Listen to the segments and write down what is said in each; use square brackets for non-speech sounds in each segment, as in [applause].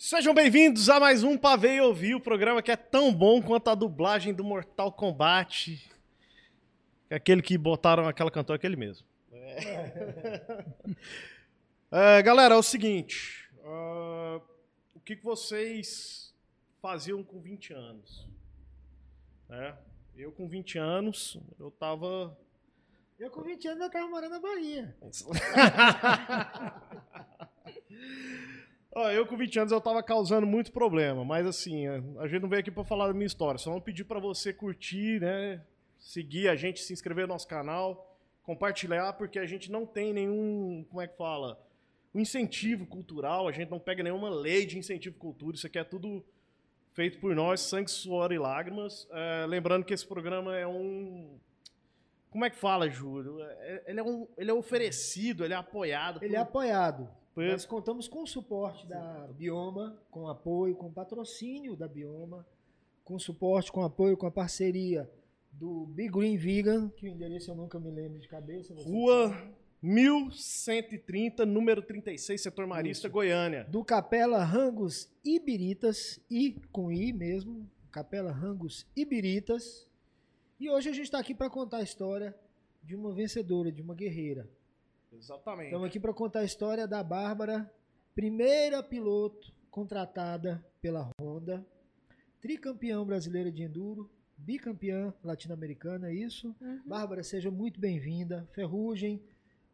Sejam bem-vindos a mais um Pavê e Ouvir, o programa que é tão bom quanto a dublagem do Mortal Kombat. Aquele que botaram aquela cantora, aquele mesmo. É. [laughs] É, galera, é o seguinte. uh, o que, que vocês faziam com 20 anos? É, eu com 20 anos, eu tava. Eu com 20 anos eu tava morando na Bahia. [laughs] Ó, eu com 20 anos eu tava causando muito problema, mas assim, a gente não veio aqui pra falar da minha história, só vamos pedir pra você curtir, né? Seguir a gente, se inscrever no nosso canal, compartilhar, porque a gente não tem nenhum, como é que fala? Um incentivo cultural, a gente não pega nenhuma lei de incentivo cultura, isso aqui é tudo feito por nós, sangue, suor e lágrimas. É, lembrando que esse programa é um. Como é que fala, Júlio? É- Ele é, um, ele é oferecido, ele é apoiado. Ele é por- apoiado. Por- Nós contamos com o suporte da Bioma, com apoio, com patrocínio da Bioma, com suporte, com apoio, com a parceria do Big Green Vegan, que o endereço eu nunca me lembro de cabeça. Rua sabe. 1130, número 36, setor Marista, Isso. Goiânia. Do Capela Rangos Ibiritas, I com I mesmo, Capela Rangos Ibiritas. E hoje a gente está aqui para contar a história de uma vencedora, de uma guerreira. Exatamente. Estamos aqui para contar a história da Bárbara, primeira piloto contratada pela Honda, tricampeã brasileira de enduro, bicampeã latino-americana, é isso? Uhum. Bárbara, seja muito bem-vinda. Ferrugem,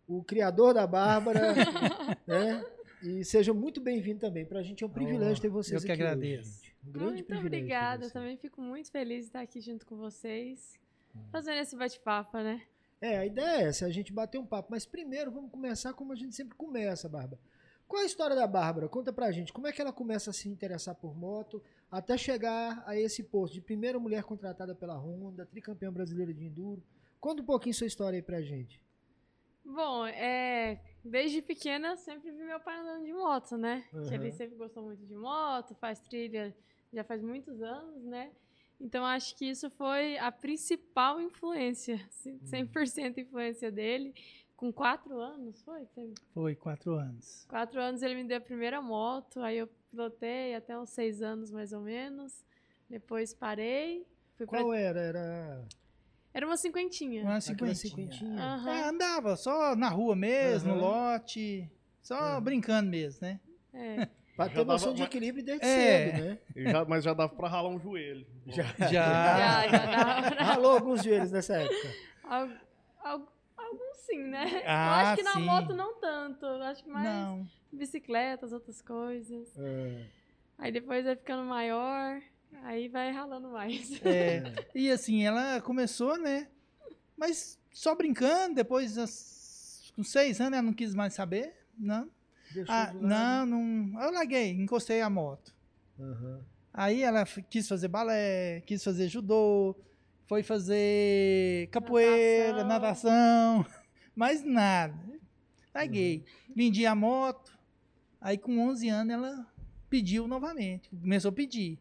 o criador da Bárbara, [laughs] né? E seja muito bem-vindo também. Para a gente é um privilégio ter vocês eu que aqui agradeço. hoje. Um grande Muito privilégio. ter obrigada. Também fico muito feliz de estar aqui junto com vocês, Hum. fazendo esse bate-papo, né? É, a ideia é essa, a gente bater um papo. Mas primeiro vamos começar como a gente sempre começa, Bárbara. Qual é a história da Bárbara? Conta pra gente. Como é que ela começa a se interessar por moto até chegar a esse posto de primeira mulher contratada pela Honda, tricampeã brasileira de enduro? Conta um pouquinho sua história aí pra gente. Bom, é, desde pequena eu sempre vi meu pai andando de moto, né? Que ele sempre gostou muito de moto, faz trilha já faz muitos anos, né? Então acho que isso foi a principal influência, Uhum. 100% influência dele. Com quatro anos, foi? Foi quatro anos. Quatro anos ele me deu a primeira moto, aí eu pilotei até uns seis anos mais ou menos. Depois parei. Fui pra... Qual era? Era Era uma cinquentinha. Uma cinquentinha. cinquentinha? Aham. É, andava só na rua mesmo, Aham. no lote, só Aham. brincando mesmo, né? É. [laughs] Pra ter noção dava de equilíbrio desde É. cedo, né? Já- mas já dava pra ralar um joelho. Já. Já. [laughs] Já, já dava. [laughs] Ralou alguns joelhos nessa época. Al- al- Alguns sim, né? eu Ah, acho que na sim. moto não tanto. Eu acho que mais Não. bicicletas, outras coisas. É. Aí depois vai ficando maior, aí vai ralando mais. É, [laughs] e assim, ela começou, né? Mas só brincando, depois, as- com seis anos, ela não quis mais saber. Não. Ah, não, não. Eu larguei, encostei a moto. Aham. Aí ela quis fazer balé, quis fazer judô, foi fazer capoeira, natação, [laughs] mas nada. Larguei. Vendi a moto, aí com 11 anos ela pediu novamente, começou a pedir.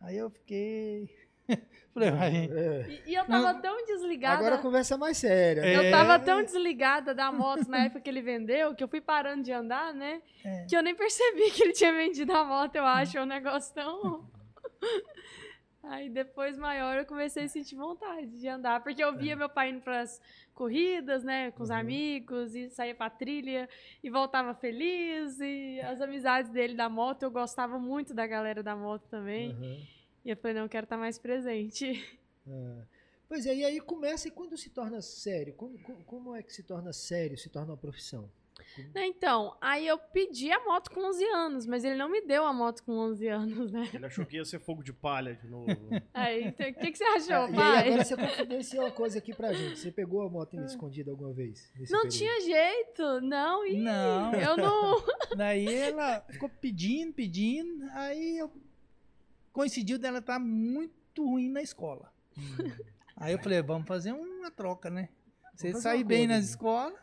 Aí eu fiquei... [laughs] Falei, vai... É. E, e eu tava tão desligada. Agora a conversa é mais séria. É. Eu tava tão desligada da moto na época que ele vendeu, que eu fui parando de andar, né? É. Que eu nem percebi que ele tinha vendido a moto, eu acho. É um negócio tão. [laughs] Aí depois maior eu comecei a sentir vontade de andar, porque eu via meu pai indo pras corridas, né, com os Uhum. amigos, e saía pra trilha e voltava feliz, e as amizades dele da moto, eu gostava muito da galera da moto também. Aham. E eu falei, não, eu quero estar mais presente. É. Pois é, e aí começa e quando se torna sério? Como, como- como é que se torna sério, se torna uma profissão? Né, Então, aí eu pedi a moto com 11 anos, mas ele não me deu a moto com 11 anos, né? Ele achou que ia ser fogo de palha de novo. Aí, [laughs] então, o que, que você achou, Ah, e aí pai? agora você confidenciou uma coisa aqui pra gente. Você pegou a moto escondida alguma vez? nesse Não período? tinha jeito, não, e Não. eu não... [laughs] Daí ela ficou pedindo, pedindo, aí eu coincidiu dela estar muito ruim na escola. Aí eu falei, vamos fazer uma troca, né? Você sair bem nas né? escolas,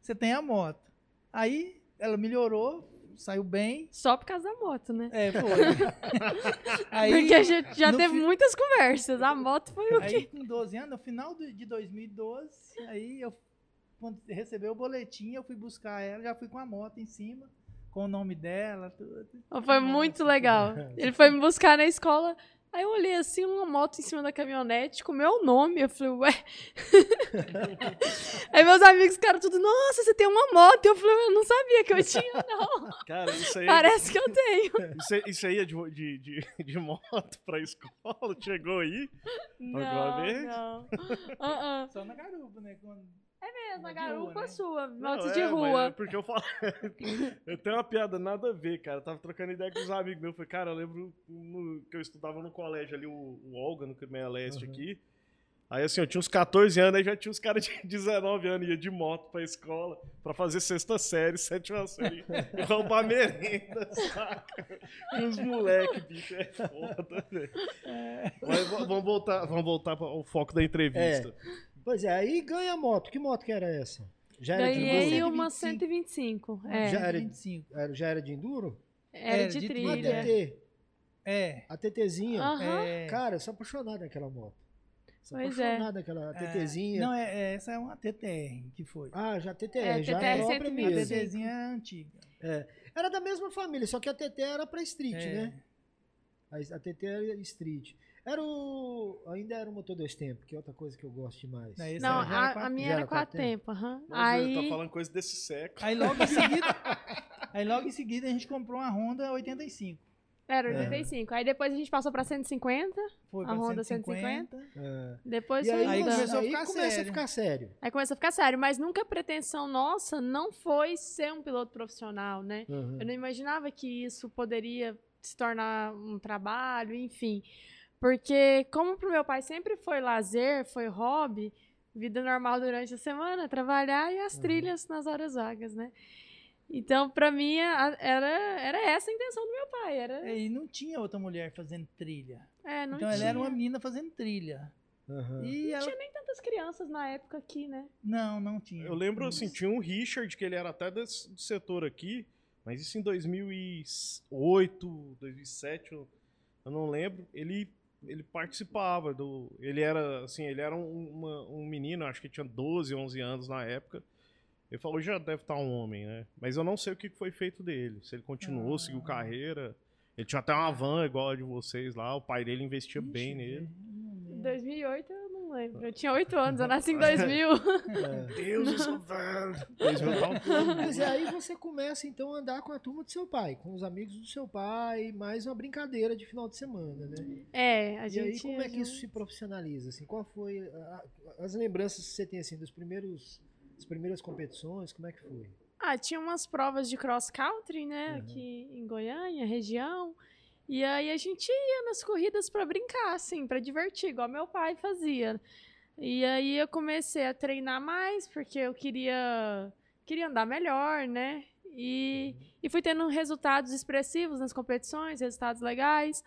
você tem a moto. Aí ela melhorou, saiu bem. Só por causa da moto, né? É, foi. [laughs] aí, Porque a gente já teve fi- muitas conversas. A moto foi o quê? aí com 12 anos, no final de 2012, aí eu quando recebeu o boletim, eu fui buscar ela, já fui com a moto em cima, com o nome dela, tudo. Foi muito legal. [laughs] Ele foi me buscar na escola. Aí eu olhei assim, uma moto em cima da caminhonete com meu nome. Eu falei, ué. [laughs] aí meus amigos ficaram tudo, nossa, você tem uma moto. Eu falei, eu não sabia que eu tinha, não. [laughs] Cara, isso aí. Parece que eu tenho. Isso, aí- isso aí é de, de, de, de moto pra escola? Chegou aí? Não, não. Ah, ah. Só na garupa, né? Quando- É mesmo, a rua, garupa né? sua, moto é, de mas rua. é porque eu falo. [laughs] eu tenho uma piada nada a ver, cara. Eu tava trocando ideia com os amigos meus. Eu falei, cara, eu lembro no- que eu estudava no colégio ali, o, o Olga, no Crimeia Leste aqui. Aí assim, eu tinha uns 14 anos, aí já tinha uns caras de [laughs] 19 anos, ia de moto pra escola pra fazer sexta série, sétima série, [laughs] e roubar merenda, saca? E os moleque, bicho, é foda, velho. Mas v- vamos voltar, vamos voltar ao foco da entrevista. Pois é, aí ganha a moto. Que moto que era essa? Já era de Ganhei enduro? uma 125. 125. É, Já era- 25. Era- Já era de enduro? era era de de trilha. trilha. TT. É. A TTzinha. Aham. é. Cara, eu sou apaixonado naquela moto. Sou Pois é. apaixonado naquela é, TTzinha. Não, é, é, essa é uma TTR que foi. Ah, já TTR, É, já TTR é própria 125. a mesmo. TTzinha é antiga. Era da mesma família, só que a TT era pra street, É. né? A, a TT era street. Era o. Ainda era o motor dois tempos, que é outra coisa que eu gosto demais. Não, Não, a, quatro- a minha era era quatro quatro tempos, aham. Mas Aí, tá falando coisa desse século. Aí logo em seguida. [laughs] aí logo em seguida a gente comprou uma Honda 85. era É. 85. Aí depois a gente passou pra 150, Foi A pra Honda 150. É. depois E foi aí, Aí começou a aí ficar começa a sério. ficar sério. Aí começou a ficar sério, mas nunca a pretensão nossa não foi ser um piloto profissional, né? Uhum. Eu não imaginava que isso poderia se tornar um trabalho, enfim. Porque, como pro meu pai sempre foi lazer, foi hobby, vida normal durante a semana, trabalhar e as trilhas nas horas vagas, né? Então, pra mim, era, era essa a intenção do meu pai. Era, É, E não tinha outra mulher fazendo trilha. é, não então tinha, ela era uma menina fazendo trilha. Uhum. E ela. tinha nem tantas crianças na época aqui, né? Não, não tinha. Eu lembro, assim, tinha um Richard, que ele era até desse, do setor aqui, mas isso em 2008, 2007, eu, eu não lembro. Ele, ele participava do... Ele era, assim, ele era um, uma- um menino, acho que tinha 12, 11 anos na época. Ele falou, já deve estar um homem, né? Mas eu não sei o que foi feito dele. Se ele continuou, Ah. seguiu carreira. Ele tinha até uma van igual a de vocês lá. O pai dele investia Ixi, bem nele. lembro. 2008 eu não lembro. Eu tinha 8 anos, eu nasci em 2000. [laughs] É. Deus, eu sou velho. 2000 tá um pouco. Mas aí você começa então a andar com a turma do seu pai, com os amigos do seu pai, mais uma brincadeira de final de semana, né? É, a E gente. aí como é que isso se profissionaliza? Assim, qual foi a- as lembranças que você tem assim dos primeiros, das primeiras competições? Como é que foi? Ah, tinha umas provas de cross country, né, Uhum. aqui em Goiânia, região. E aí a gente ia nas corridas pra brincar, assim, pra divertir, igual meu pai fazia. E aí eu comecei a treinar mais, porque eu queria queria andar melhor, né? E, e fui tendo resultados expressivos nas competições, resultados legais.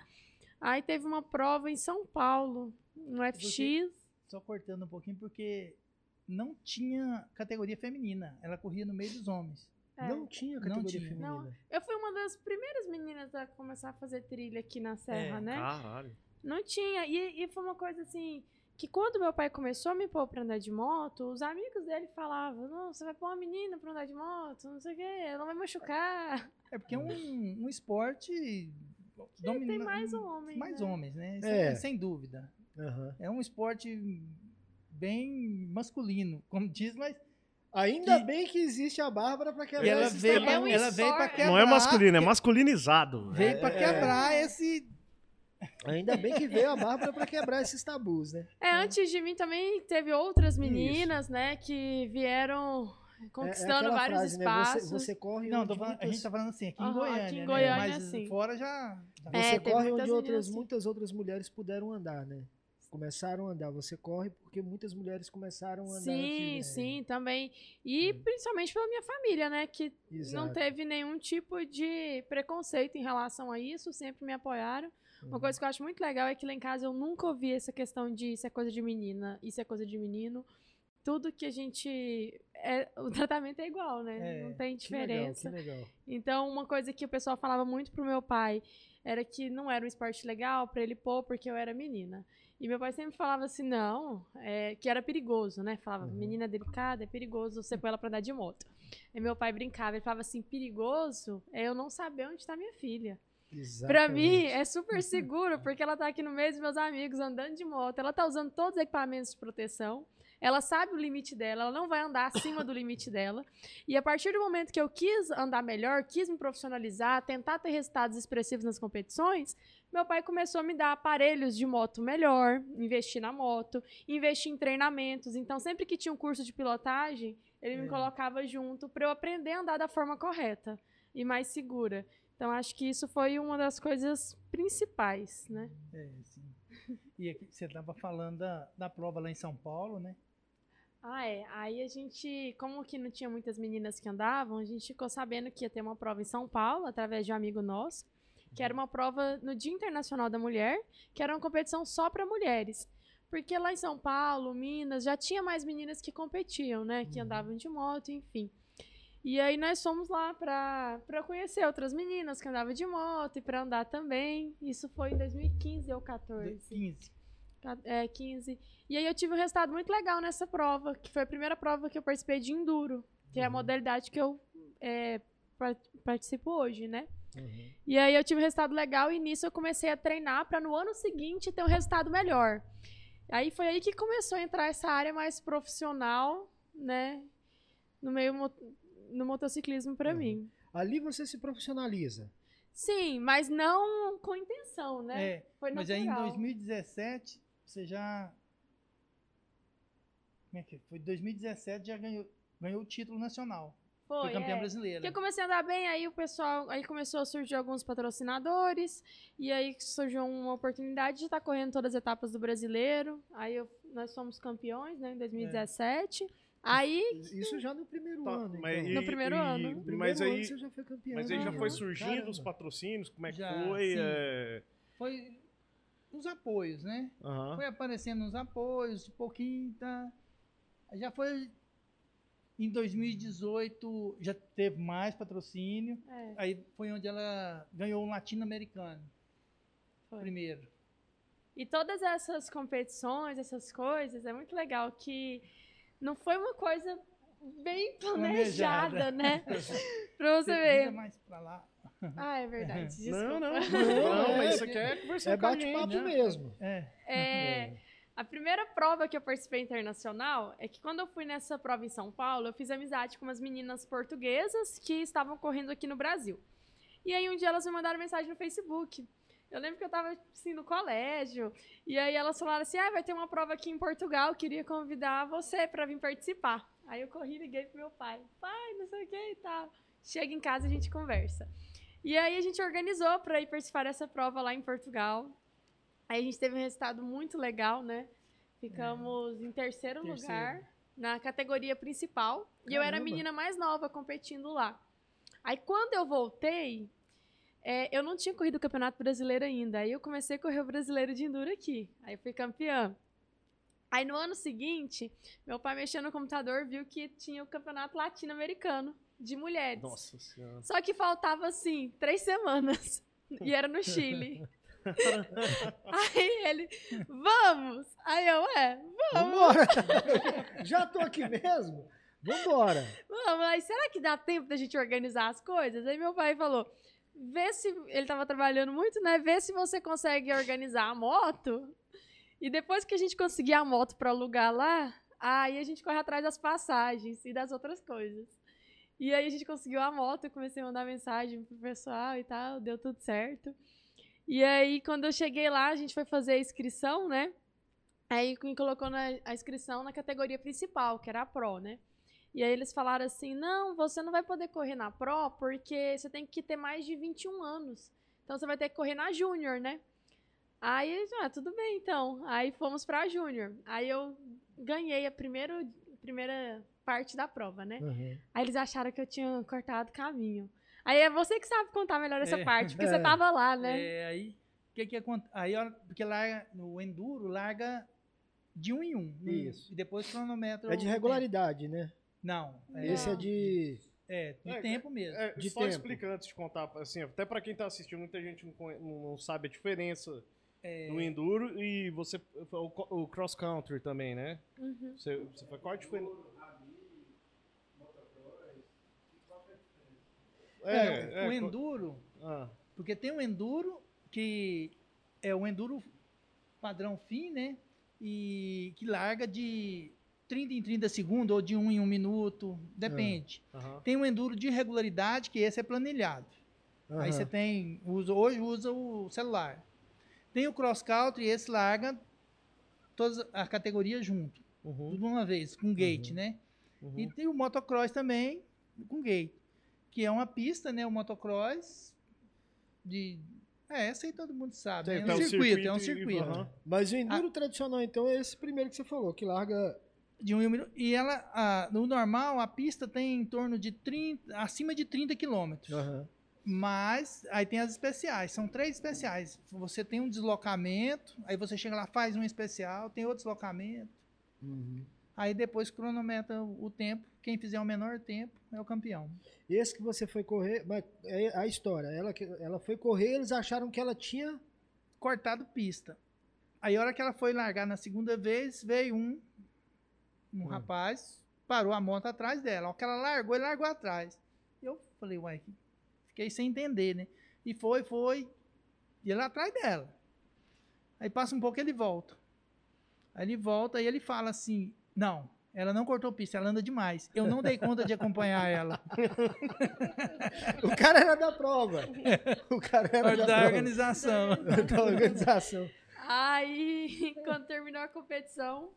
Aí teve uma prova em São Paulo, no FX. Só cortando um pouquinho, porque não tinha categoria feminina. Ela corria no meio dos homens. É. Não tinha categoria tinha. feminina. Não, Eu fui uma das primeiras meninas a começar a fazer trilha aqui na Serra, É, né? Caralho. Não tinha. E, e foi uma coisa assim. Que quando meu pai começou a me pôr pra andar de moto, os amigos dele falavam: Não, você vai pôr uma menina pra andar de moto, não sei o quê, ela vai machucar. É porque é um, um esporte. tem domina- mais homens, Mais né? homens, né? Isso É. é, sem dúvida. Aham. É um esporte bem masculino, como diz, mas. Ainda E- bem que existe a Bárbara para quebrar ela esses veio, É um ela veio pra esporte. quebrar. Não é masculino, é masculinizado. Veio pra É. quebrar esse. Ainda bem que veio a Bárbara para quebrar esses tabus, né? É, antes de mim também teve outras meninas, né, que vieram É- é conquistando aquela vários frase, né? espaços. Você, você corre Não, falando- a muitas- gente tá falando assim, aqui em Aham, Goiânia. aqui em né? Goiânia, Mas sim. fora já. É, Você teve corre muitas onde outras, muitas outras mulheres puderam andar, né? Começaram a andar. Você corre porque muitas mulheres começaram a andar. Sim, antes, né? sim, também. E principalmente pela minha família, né, que não Exato. teve nenhum tipo de preconceito em relação a isso, sempre me apoiaram. Uma Uhum. coisa que eu acho muito legal é que lá em casa eu nunca ouvi essa questão de isso é coisa de menina, isso é coisa de menino. Tudo que a gente. É, o [laughs] tratamento é igual, né? É, não tem Que legal, diferença. que legal. Então, uma coisa que o pessoal falava muito pro meu pai era que não era um esporte legal pra ele pôr porque eu era menina. E meu pai sempre falava assim, não, é, que era perigoso, né? Falava, Uhum. menina delicada, é perigoso você pôr ela pra andar de moto. E meu pai brincava, ele falava assim, perigoso é eu não saber onde está minha filha. Pra Exatamente. mim, é super seguro, porque ela tá aqui no meio dos meus amigos, andando de moto. Ela tá usando todos os equipamentos de proteção. Ela sabe o limite dela, ela não vai andar acima do limite dela. E a partir do momento que eu quis andar melhor, quis me profissionalizar, tentar ter resultados expressivos nas competições, meu pai começou a me dar aparelhos de moto melhor, investir na moto, investir em treinamentos. Então, sempre que tinha um curso de pilotagem, ele me É. colocava junto para eu aprender a andar da forma correta e mais segura. Então, acho que isso foi uma das coisas principais, né? É, sim. E aqui, você estava falando da, da prova lá em São Paulo, né? Ah, é. Aí a gente, como que não tinha muitas meninas que andavam, a gente ficou sabendo que ia ter uma prova em São Paulo, através de um amigo nosso, que era uma prova no Dia Internacional da Mulher, que era uma competição só para mulheres. Porque lá em São Paulo, Minas, já tinha mais meninas que competiam, né? Que andavam de moto, enfim. E aí nós fomos lá para conhecer outras meninas que andavam de moto e para andar também. Isso foi em 2015 ou 14. 15. É, 15. E aí eu tive um resultado muito legal nessa prova, que foi a primeira prova que eu participei de enduro, que é a modalidade que eu é, par- participo hoje, né? Uhum. E aí eu tive um resultado legal e nisso eu comecei a treinar para no ano seguinte ter um resultado melhor. Aí foi aí que começou a entrar essa área mais profissional, né? No meio no motociclismo para Uhum. mim. Ali você se profissionaliza. Sim, mas não com intenção, né? É, mas aí em natural. 2017, você já. Como é que foi? 2017 já ganhou, ganhou o título nacional. Foi, Foi, campeã é. brasileira. Porque eu comecei a andar bem, aí o pessoal, aí começou a surgir alguns patrocinadores, e aí surgiu uma oportunidade de estar correndo todas as etapas do brasileiro. Aí eu- nós fomos campeões, né, em 2017. Aí, Isso já no primeiro Tá, ano, mas então. e- No primeiro e- ano. No primeiro Mas ano aí, você já foi campeão. mas aí já foi surgindo Caramba. os patrocínios, como é que Já, foi? é, Foi os apoios, né? aham. Foi aparecendo uns apoios, de pouquinho, tá? Já foi. Em 2018 já teve mais patrocínio. é, Aí foi onde ela ganhou um latino-americano. Primeiro. E todas essas competições, essas coisas, é muito legal que não foi uma coisa bem planejada, Planejada. né? [laughs] pra você ver. mais pra lá. Ah, é verdade. Desculpa. Não, [laughs] não, Não, não, é- mas isso aqui é conversar É com a bate-papo gente, né? mesmo. É. É, a primeira prova que eu participei internacional é que quando eu fui nessa prova em São Paulo, eu fiz amizade com umas meninas portuguesas que estavam correndo aqui no Brasil. E aí um dia elas me mandaram mensagem no Facebook. Eu lembro que eu tava assim no colégio, e aí elas falaram assim: "Ah, vai ter uma prova aqui em Portugal, queria convidar você para vir participar". Aí eu corri e liguei pro meu pai. Pai, não sei o que e tal. Chega em casa a gente conversa. E aí a gente organizou para ir participar dessa prova lá em Portugal. Aí a gente teve um resultado muito legal, né? Ficamos em terceiro, Terceiro. lugar na categoria principal. E eu era a Caramba. menina mais nova competindo lá. Aí quando eu voltei, é, eu não tinha corrido o Campeonato Brasileiro ainda. Aí eu comecei a correr o Brasileiro de Enduro aqui. Aí eu fui campeã. Aí no ano seguinte, meu pai mexeu no computador, viu que tinha o Campeonato Latino-Americano de mulheres. Nossa senhora. Só que faltava, assim, três semanas. E era no Chile. [laughs] Aí ele, vamos! Aí eu, é, Vambora! [laughs] Já tô aqui mesmo? Vambora! vamos. Aí será que dá tempo da gente organizar as coisas? Aí meu pai falou, vê se... Ele tava trabalhando muito, né? Vê se você consegue organizar a moto. E depois que a gente conseguir a moto para alugar lá, aí a gente corre atrás das passagens e das outras coisas. E aí a gente conseguiu a moto, eu comecei a mandar mensagem pro pessoal e tal, deu tudo certo. E aí, quando eu cheguei lá, a gente foi fazer a inscrição, né? Aí me colocou na, a inscrição na categoria principal, que era a Pro, né? E aí eles falaram assim: não, você não vai poder correr na Pro porque você tem que ter mais de 21 anos. Então você vai ter que correr na Júnior, né? Aí, ah, tudo bem então. Aí fomos pra Júnior. Aí eu ganhei a primeira, primeira parte da prova, né? Uhum. Aí eles acharam que eu tinha cortado caminho. Aí é você que sabe contar melhor essa É. parte, porque É. [laughs] você tava lá, né? É, aí, o que que acontece? Aí, porque larga, no Enduro, larga de um em um. né? Isso. E depois cronometra. É de regularidade, né? Não. É, Esse é de. é, de É, tempo mesmo. É, De só tempo. explica antes de contar, assim, até pra quem tá assistindo, muita gente não- não sabe a diferença É, do enduro e você o, o cross country também, né? Uhum. Você, você foi qual a diferença? É, o é, enduro, ah, porque tem o enduro que é o enduro padrão fim, né? E que larga de 30 em 30 segundos ou de 1 em 1 minuto, depende. aham. Tem o enduro de regularidade, que esse é planilhado. Aí você tem, usa, hoje usa o celular. Tem o cross country, esse larga todas as categorias junto, Uhum, tudo uma vez, com gate, né? uhum. E tem o motocross também com gate, que é uma pista, né? O motocross de é, essa aí todo mundo sabe. Tem- né? É um o circuito, é um circuito e- circuito. aham. Mas o enduro tradicional, então, é esse primeiro que você falou, que larga. De um minuto. E ela, a- no normal, a pista tem em torno de 30, acima de 30 quilômetros. Mas aí tem as especiais, são três especiais. Você tem um deslocamento, aí você chega lá, faz um especial, tem outro deslocamento. Aí depois cronometra o tempo. Quem fizer o menor tempo é o campeão. Esse que você foi correr, é a história. Ela, ela foi correr, eles acharam que ela tinha. Cortado pista. Aí a hora que ela foi largar na segunda vez, veio um, um Hum. rapaz, parou a moto atrás dela. A hora que ela largou, ele largou atrás. Eu falei, uai, fiquei sem entender, né? E foi, foi. E ele atrás dela. Aí passa um pouco ele volta. Aí ele volta e ele fala assim: Não, ela não cortou pista, ela anda demais. Eu não dei conta de acompanhar ela. [laughs] O cara era da prova. O cara era da, da prova. organização. [laughs] da organização. Aí, quando terminou a competição,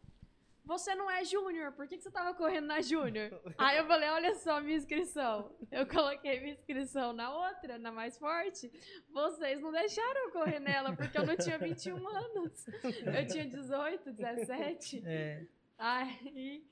você não é júnior, por que, que você tava correndo na júnior? Aí eu falei, olha só minha inscrição. Eu coloquei minha inscrição na outra, na mais forte. Vocês não deixaram eu correr nela, porque eu não tinha 21 anos. Eu tinha 18, 17. É, Aí,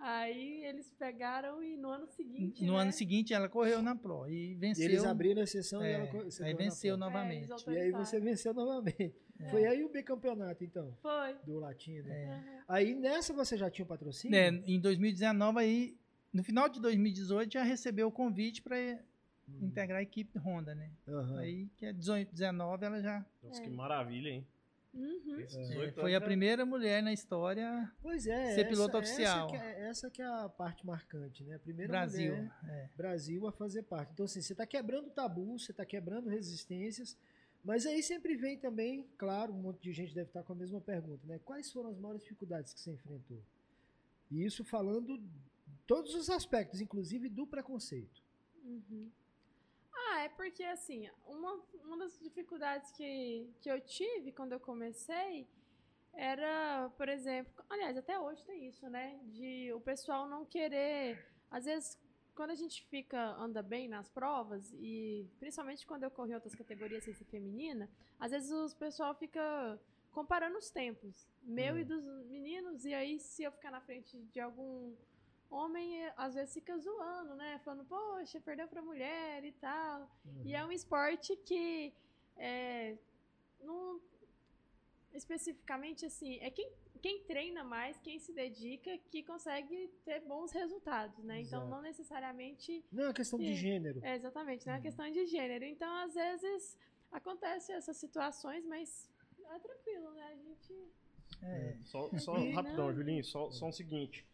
aí eles pegaram e no ano seguinte, no né? ano seguinte ela correu na Pro e E venceu. eles abriram a sessão e É, ela co- você aí venceu prova. novamente. É, E aí você venceu novamente. É. Foi aí o bicampeonato, então, Foi. do Latino. É. Aí nessa você já tinha o patrocínio? É, em 2019 aí, no final de 2018 já recebeu o convite para Hum. integrar a equipe Honda, né? Aham. Aí que é 18, 19 ela já Nossa, É. que maravilha, hein? Uhum. É, 18 foi a primeira mulher na história Pois é. Ser essa- piloto oficial. Essa que, é, essa que é a parte marcante, né? A primeira Brasil. mulher é. Brasil a fazer parte. Então, assim, você está quebrando tabu, você está quebrando resistências, mas aí sempre vem também, claro, um monte de gente deve estar com a mesma pergunta, né? Quais foram as maiores dificuldades que você enfrentou? E isso falando todos os aspectos, inclusive do preconceito. Uhum. Ah, é porque assim, uma, uma das dificuldades que, que eu tive quando eu comecei era, por exemplo, aliás, até hoje tem isso, né? De o pessoal não querer. Às vezes, quando a gente fica, anda bem nas provas, e principalmente quando eu corro em outras categorias sem ser feminina, às vezes o pessoal fica comparando os tempos, meu Hum. e dos meninos, e aí se eu ficar na frente de algum homem às vezes fica zoando, né? Falando, poxa, perdeu pra mulher e tal. E é um esporte que é, não especificamente assim, é quem, quem treina mais, quem se dedica, que consegue ter bons resultados, né? Então Exato. não necessariamente Não é uma questão de gênero. é exatamente, não é Uhum. questão de gênero. Então, às vezes, acontece essas situações, mas é tranquilo, né? A gente. É. Só, só E- rapidão, Não. Julinho, só, só um seguinte.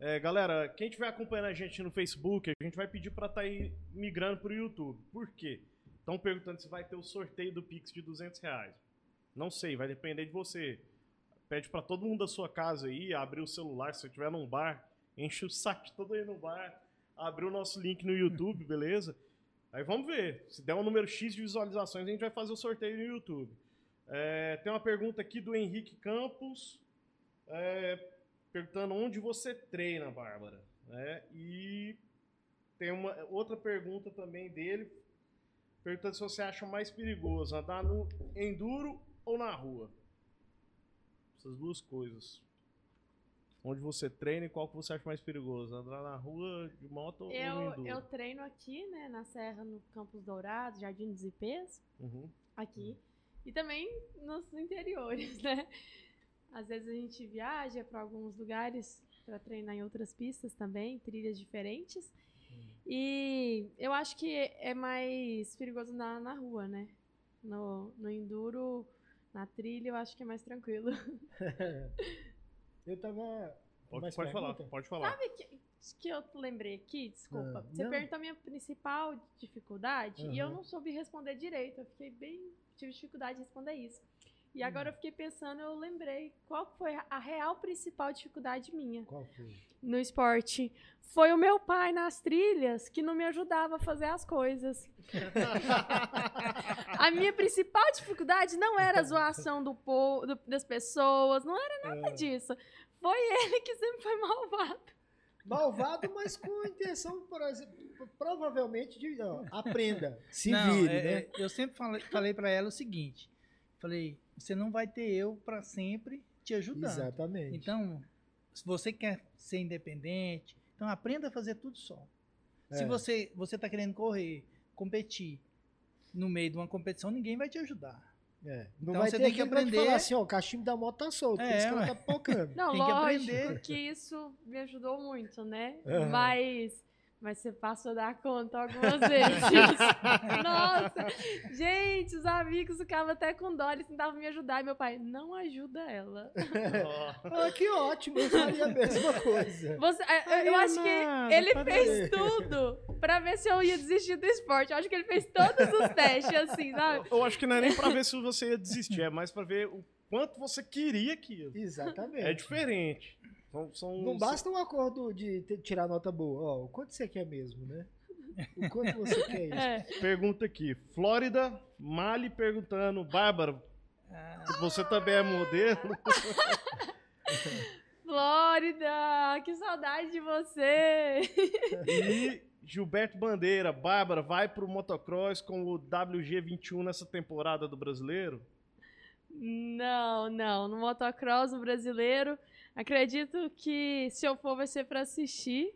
É, galera, quem estiver acompanhando a gente no Facebook, a gente vai pedir pra estar aí migrando pro YouTube. Por quê? Estão perguntando se vai ter o sorteio do Pix de 200 reais. Não sei, vai depender de você. Pede pra todo mundo da sua casa aí, abrir o celular, se você estiver num bar, enche o saco todo aí no bar, abrir o nosso link no YouTube, [laughs] beleza? Aí vamos ver. Se der um número X de visualizações, a gente vai fazer o sorteio no YouTube. É, tem uma pergunta aqui do Henrique Campos, é, perguntando onde você treina, Bárbara. né? E tem uma outra pergunta também dele, perguntando se você acha mais perigoso andar no enduro ou na rua. Essas duas coisas. Onde você treina e qual que você acha mais perigoso? Andar na rua de moto ou no Eu, enduro? eu treino aqui, né, na Serra, no Campos Dourados, Jardim dos Ipês, Uhum. aqui. E também nos interiores, [laughs] né? Às vezes a gente viaja para alguns lugares para treinar em outras pistas também, trilhas diferentes. E eu acho que é mais perigoso na, na rua, né? No, no enduro, na trilha, eu acho que é mais tranquilo. [laughs] [laughs] Eu tava. Pode, pode falar, pergunta? pode falar. Sabe que, que eu lembrei aqui, desculpa. Ah, Você não. perguntou a minha principal dificuldade e eu não soube responder direito. Eu fiquei bem. tive dificuldade de responder isso. E agora eu fiquei pensando, eu lembrei qual foi a real principal dificuldade minha Qual foi? No esporte. Foi o meu pai nas trilhas que não me ajudava a fazer as coisas. [laughs] A minha principal dificuldade não era a zoação do povo, do- das pessoas, não era nada disso. Foi ele que sempre foi malvado. Malvado, mas com a intenção, por exemplo, provavelmente de ó, aprenda, se Não, vire, é- né? é, eu sempre falei, falei para ela o seguinte: falei, você não vai ter eu para sempre te ajudando. Exatamente. Então, se você quer ser independente, então aprenda a fazer tudo só. Se É. você você está querendo correr, competir no meio de uma competição, ninguém vai te ajudar. É. Não Então vai você ter tem que aprender- falar assim, ó, o cachimbo da moto tá solto, É, por isso que ela ué. tá pocando. Não, Tem que lógico aprender. que isso me ajudou muito, né? Aham. Mas, mas você passou a dar conta algumas vezes. [laughs] Nossa! Gente, os amigos ficavam até com dó, eles tentavam me ajudar. E meu pai, não ajuda ela. ah, que ótimo, eu faria a mesma coisa. Você, é, eu, eu Faria acho que ele fez tudo pra ver se eu ia desistir do esporte. Eu acho que ele fez todos os testes, assim, sabe? Eu acho que não é nem pra ver se você ia desistir, é mais pra ver o quanto você queria aquilo. Exatamente. É diferente. São, são- Não basta um acordo de te- tirar nota boa. Ó, o quanto você quer mesmo, né? O quanto você quer [laughs] isso. É. Pergunta aqui. Flórida, Mali perguntando. Bárbara, você também é modelo? [laughs] Flórida, que saudade de você! E Gilberto Bandeira. Bárbara, vai pro motocross com o WG21 nessa temporada do brasileiro? Não, não. No motocross no brasileiro, acredito que se eu for vai ser pra assistir,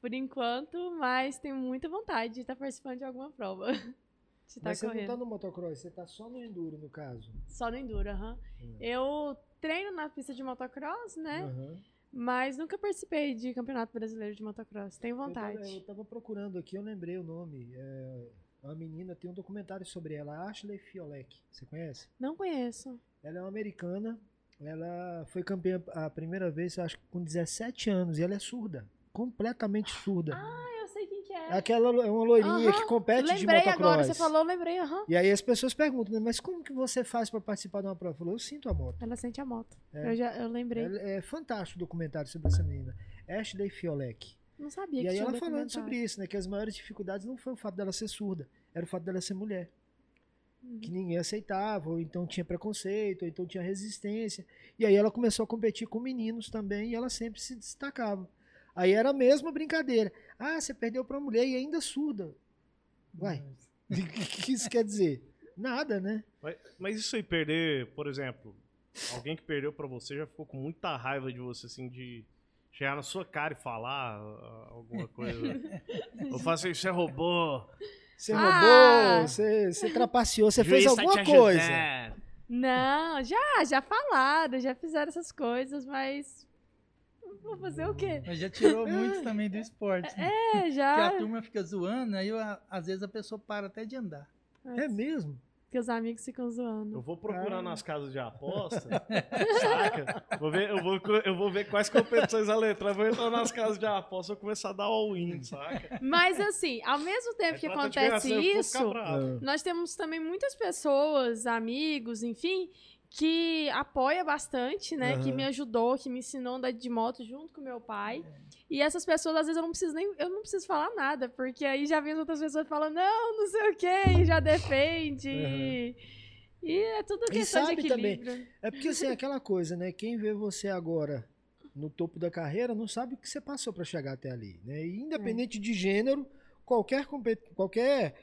por enquanto, mas tenho muita vontade de estar participando de alguma prova. [laughs] De estar Mas você não correndo. tá no motocross, você tá só no enduro, no caso. Só no Enduro, aham. Hum. Eu treino na pista de motocross, né? Aham. Mas nunca participei de campeonato brasileiro de motocross. Tenho vontade. eu tava procurando aqui, eu lembrei o nome. É, uma menina, tem um documentário sobre ela, Ashley Fiolek. Você conhece? Não conheço. Ela é uma americana. Ela foi campeã a primeira vez, eu acho que com 17 anos. E ela é surda. Completamente surda. Ah, eu sei quem que é. Aquela é uma loirinha Aham, que compete de lembrei motocross. agora, você falou, lembrei, aham. E aí as pessoas perguntam, né, mas como que você faz pra participar de uma prova? Eu eu sinto a moto. Ela sente a moto. É. Eu já eu lembrei. É, é fantástico o documentário sobre essa menina. Ashley Fiolek. Não sabia E que aí tinha um ela falando sobre isso, né? Que as maiores dificuldades não foi o fato dela ser surda, era o fato dela ser mulher. Uhum. Que ninguém aceitava, ou então tinha preconceito, ou então tinha resistência. E aí ela começou a competir com meninos também, e ela sempre se destacava. Aí era a mesma brincadeira. Ah, você perdeu pra mulher e ainda surda. Uai, [laughs] o que isso quer dizer? Nada, né? Mas, mas isso aí, perder, por exemplo, alguém que perdeu pra você já ficou com muita raiva de você, assim, de chegar na sua cara e falar ah, alguma coisa. Ou falar assim, você roubou. Você Ah! roubou, você, você trapaceou, você fez tá alguma coisa. Não, já, já falaram, já fizeram essas coisas, mas. Vou fazer o quê? Mas já tirou muitos também do esporte. né? É, Porque já. a turma fica zoando, aí eu- às vezes a pessoa para até de andar. É mesmo? Porque os amigos ficam Eu zoando. vou procurar Ah. nas casas de aposta, [laughs] saca? Vou ver, eu, vou, eu vou ver quais competições a letra. Vou entrar nas casas de aposta e vou começar a dar all-in, saca? Mas assim, ao mesmo tempo É que acontece eu isso, bravo. nós temos também muitas pessoas, amigos, enfim, que apoia bastante, né? Que Aham. me ajudou, que me ensinou a andar de moto junto com meu pai. E essas pessoas, às vezes, eu não preciso nem, eu não preciso falar nada, porque aí já vem as outras pessoas falando, não, não sei o quê, e já defende. Aham. E é tudo E questão de sabe também, equilíbrio. É porque assim, é aquela coisa, né? Quem vê você agora no topo da carreira não sabe o que você passou para chegar até ali, né? E independente de gênero, qualquer qualquer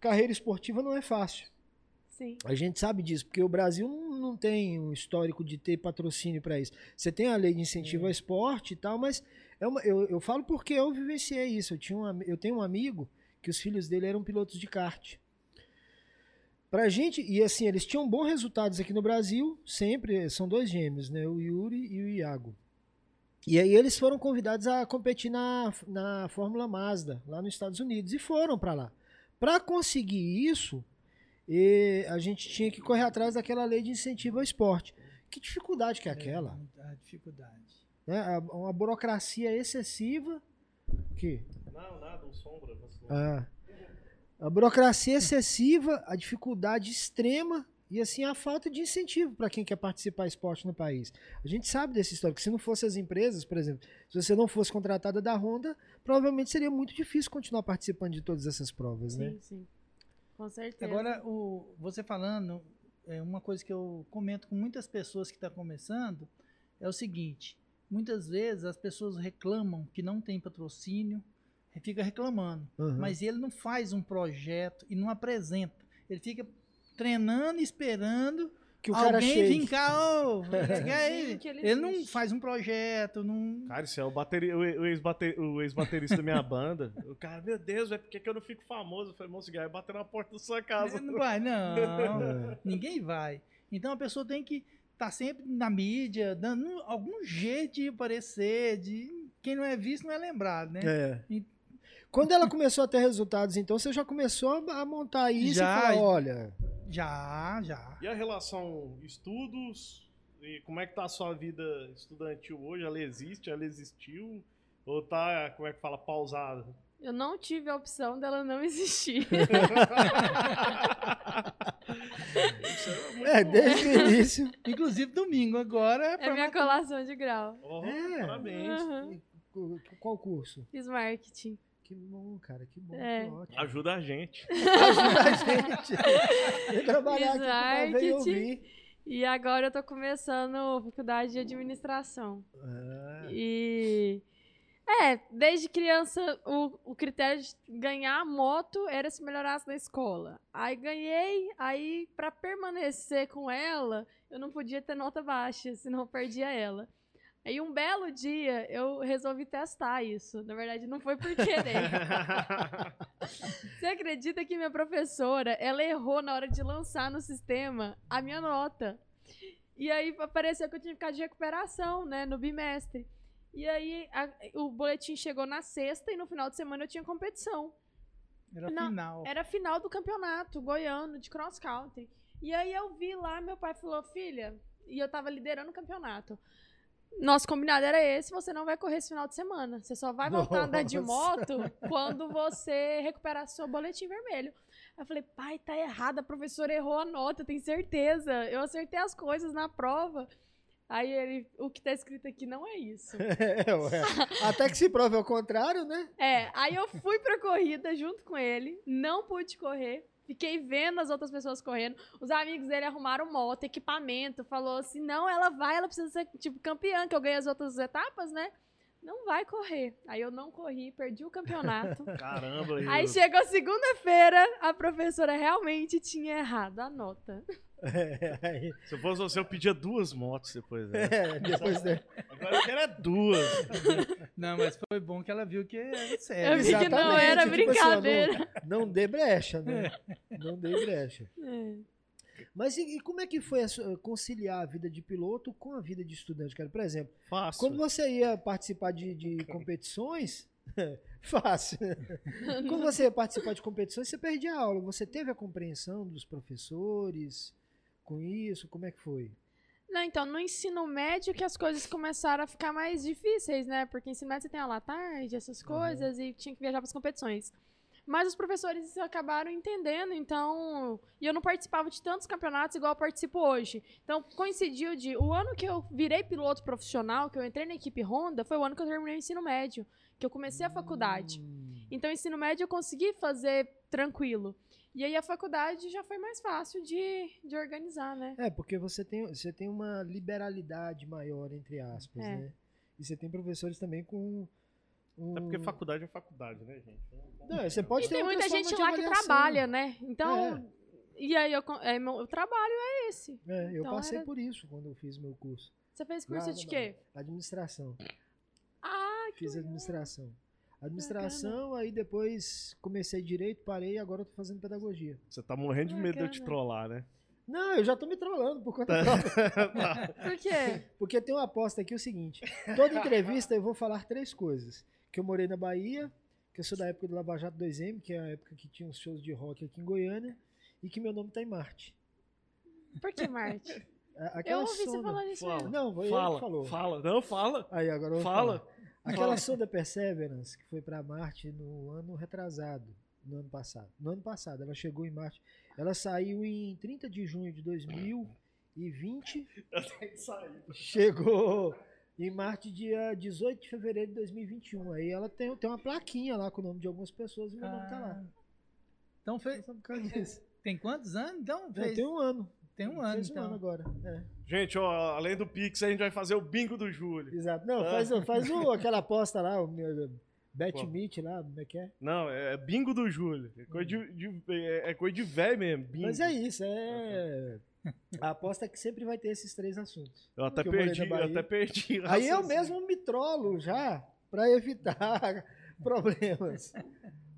carreira esportiva não é fácil. Sim. A gente sabe disso, porque o Brasil não, tem um histórico de ter patrocínio para isso. Você tem a lei de incentivo ao esporte e tal, mas é uma- eu, eu falo porque eu vivenciei isso. Eu, tinha um, eu tenho um amigo que os filhos dele eram pilotos de kart. Pra gente, e assim, eles tinham bons resultados aqui no Brasil, sempre, são dois gêmeos, né? O Yuri e o Iago. E aí eles foram convidados a competir na, na Fórmula Mazda, lá nos Estados Unidos, e foram para lá. Para conseguir isso, e a gente tinha que correr atrás daquela lei de incentivo ao esporte. Que dificuldade que é aquela? A dificuldade. Né? A- Uma burocracia excessiva Que? Não, nada, um sombra. Ah. A burocracia excessiva, a dificuldade extrema e assim a falta de incentivo para quem quer participar de esporte no país. A gente sabe dessa história, que se não fosse as empresas, por exemplo, se você não fosse contratada da Honda, provavelmente seria muito difícil continuar participando de todas essas provas, né? Sim, sim. Com certeza. Agora, o, você falando, é uma coisa que eu comento com muitas pessoas que estão começando é o seguinte: muitas vezes as pessoas reclamam que não tem patrocínio, fica reclamando, Uhum. mas ele não faz um projeto e não apresenta. Ele fica treinando, e esperando que o cara alguém chegue. vir cá, ô, ele ele não faz um projeto, não. Cara, isso é o, bateri... o o ex-bate- o ex-baterista da minha [laughs] banda. O cara, meu Deus, é por que eu não fico famoso? Eu falei, moço, vai bater na porta da sua casa. Não vai, não. [laughs] Ninguém vai. Então a pessoa tem que estar sempre na mídia, dando algum jeito de aparecer, de quem não é visto não é lembrado, né? É. E- Quando ela começou a ter resultados, então você já começou a montar isso Já. e falar, olha, Já, já. E a relação estudos? E como é que tá a sua vida estudantil hoje? Ela existe? Ela existiu? Ou tá, como é que fala, pausada? Eu não tive a opção dela não existir. [laughs] Isso é é, desde o início. Inclusive domingo agora é É minha colação de grau. Oh, É. Parabéns. Aham. Qual curso? Fiz marketing. Que bom, cara, que bom, É. que ótimo. Ajuda a gente. [laughs] Ajuda a gente. Vem trabalhar aqui pra ver e ouvir. E agora eu tô começando faculdade de administração. Ah, E. É, desde criança o, o critério de ganhar a moto era se melhorasse na escola. Aí ganhei, aí pra permanecer com ela, eu não podia ter nota baixa, senão eu perdia ela. Aí um belo dia eu resolvi testar isso. Na verdade, não foi por querer. [laughs] Você acredita que minha professora, ela errou na hora de lançar no sistema a minha nota. E aí apareceu que eu tinha que ficar de recuperação, né, no bimestre. E aí a- o boletim chegou na sexta e no final de semana eu tinha competição. Era Não, final. Era final do campeonato goiano de cross country. E aí eu vi lá, meu pai falou: "Filha, e eu tava liderando o campeonato. Nosso combinado era esse, você não vai correr esse final de semana. Você só vai voltar a andar de Nossa. moto quando você recuperar seu boletim vermelho. Aí eu falei, pai, tá errado, a professora errou a nota, tem certeza. Eu acertei as coisas na prova. Aí ele, o que tá escrito aqui não é isso. [laughs] é, ué. Até que se prove ao contrário, né? É, aí eu fui pra corrida junto com ele, não pude correr, fiquei vendo as outras pessoas correndo. Os amigos dele arrumaram moto, equipamento, falou assim: não, ela vai, ela precisa ser tipo campeã, que eu ganhei as outras etapas, né? Não vai correr. Aí eu não corri, perdi o campeonato. [laughs] Caramba, Aí chegou segunda-feira, a professora realmente tinha errado a nota. É, [laughs] aí- Se eu fosse você, eu pedia duas motos depois. Né? é, depois de... Agora eu quero é duas. [laughs] Não, mas foi bom que ela viu que era [laughs] Eu sério. vi que não era tipo assim, brincadeira. Não, não dê brecha, né? Não dê brecha. É. Mas e, e como é que foi a conciliar a vida de piloto com a vida de estudante, cara? Por exemplo, Fácil. quando você ia participar de, de competições, [laughs] fácil. [laughs] Quando você ia participar de competições, você perdia a aula. Você teve a compreensão dos professores com isso? Como é que foi? Não, então, no ensino médio que as coisas começaram a ficar mais difíceis, né? Porque ensino médio você tem aula à tarde, essas coisas, e tinha que viajar para as competições. Mas os professores acabaram entendendo, então. E eu não participava de tantos campeonatos igual eu participo hoje. Então, coincidiu de. O ano que eu virei piloto profissional, que eu entrei na equipe Honda, foi o ano que eu terminei o ensino médio, que eu comecei a faculdade. Hum, Então, ensino médio eu consegui fazer tranquilo. E aí a faculdade já foi mais fácil de, de organizar, né? É, porque você tem, você tem uma liberalidade maior, entre aspas, É. né? E você tem professores também com. Um... Até porque faculdade é faculdade, né, gente? Não, você pode E ter tem muita gente de lá que avaliação. trabalha, né? Então. É. E aí eu, é, meu, o trabalho é esse. É, eu Então passei era- por isso quando eu fiz meu curso. Você fez curso Lá de quê? Administração. Ah, que Fiz legal. administração. Administração, aí depois comecei direito, parei e agora eu tô fazendo pedagogia. Você tá morrendo de medo de eu te Bacana. trollar, né? Não, eu já tô me trollando por conta própria. Tá. [laughs] Por quê? Porque tem uma aposta aqui o seguinte: toda entrevista eu vou falar três coisas. Que eu morei na Bahia, que eu sou da época do Lava Jato 2M, que é a época que tinha os shows de rock aqui em Goiânia, e que meu nome tá em Marte. Por que, Marte? [laughs] Eu Aquela ouvi você sonda- falando isso Fala. mesmo. Não, fala, que falou. fala. Não, fala. Aí agora eu vou Fala. falar. Aquela sonda Perseverance que foi para Marte no ano retrasado, no ano passado. No ano passado, ela chegou em Marte. Ela saiu em 30 de junho de 2020. Tem que sair. Chegou em Marte dia 18 de fevereiro de 2021. Aí ela tem, tem uma plaquinha lá com o nome de algumas pessoas e meu nome tá lá. Então fez, disso. tem quantos anos? Então É, fez, tem um ano. Tem um ano, Fez um então. ano agora. É, Gente, ó, além do Pix, a gente vai fazer o bingo do Júlio. exato. Não, Ah. faz, o- faz o, [laughs] aquela aposta lá, o meu Qual? Bet Meet lá, como é que é? Não, é bingo do Júlio. É coisa de, de- é, é coisa de velho mesmo. Bingo. Mas é isso, é. [laughs] A aposta é que sempre vai ter esses três assuntos. Eu até eu perdi, eu até perdi. [laughs] Aí eu mesmo me trolo já, pra evitar problemas.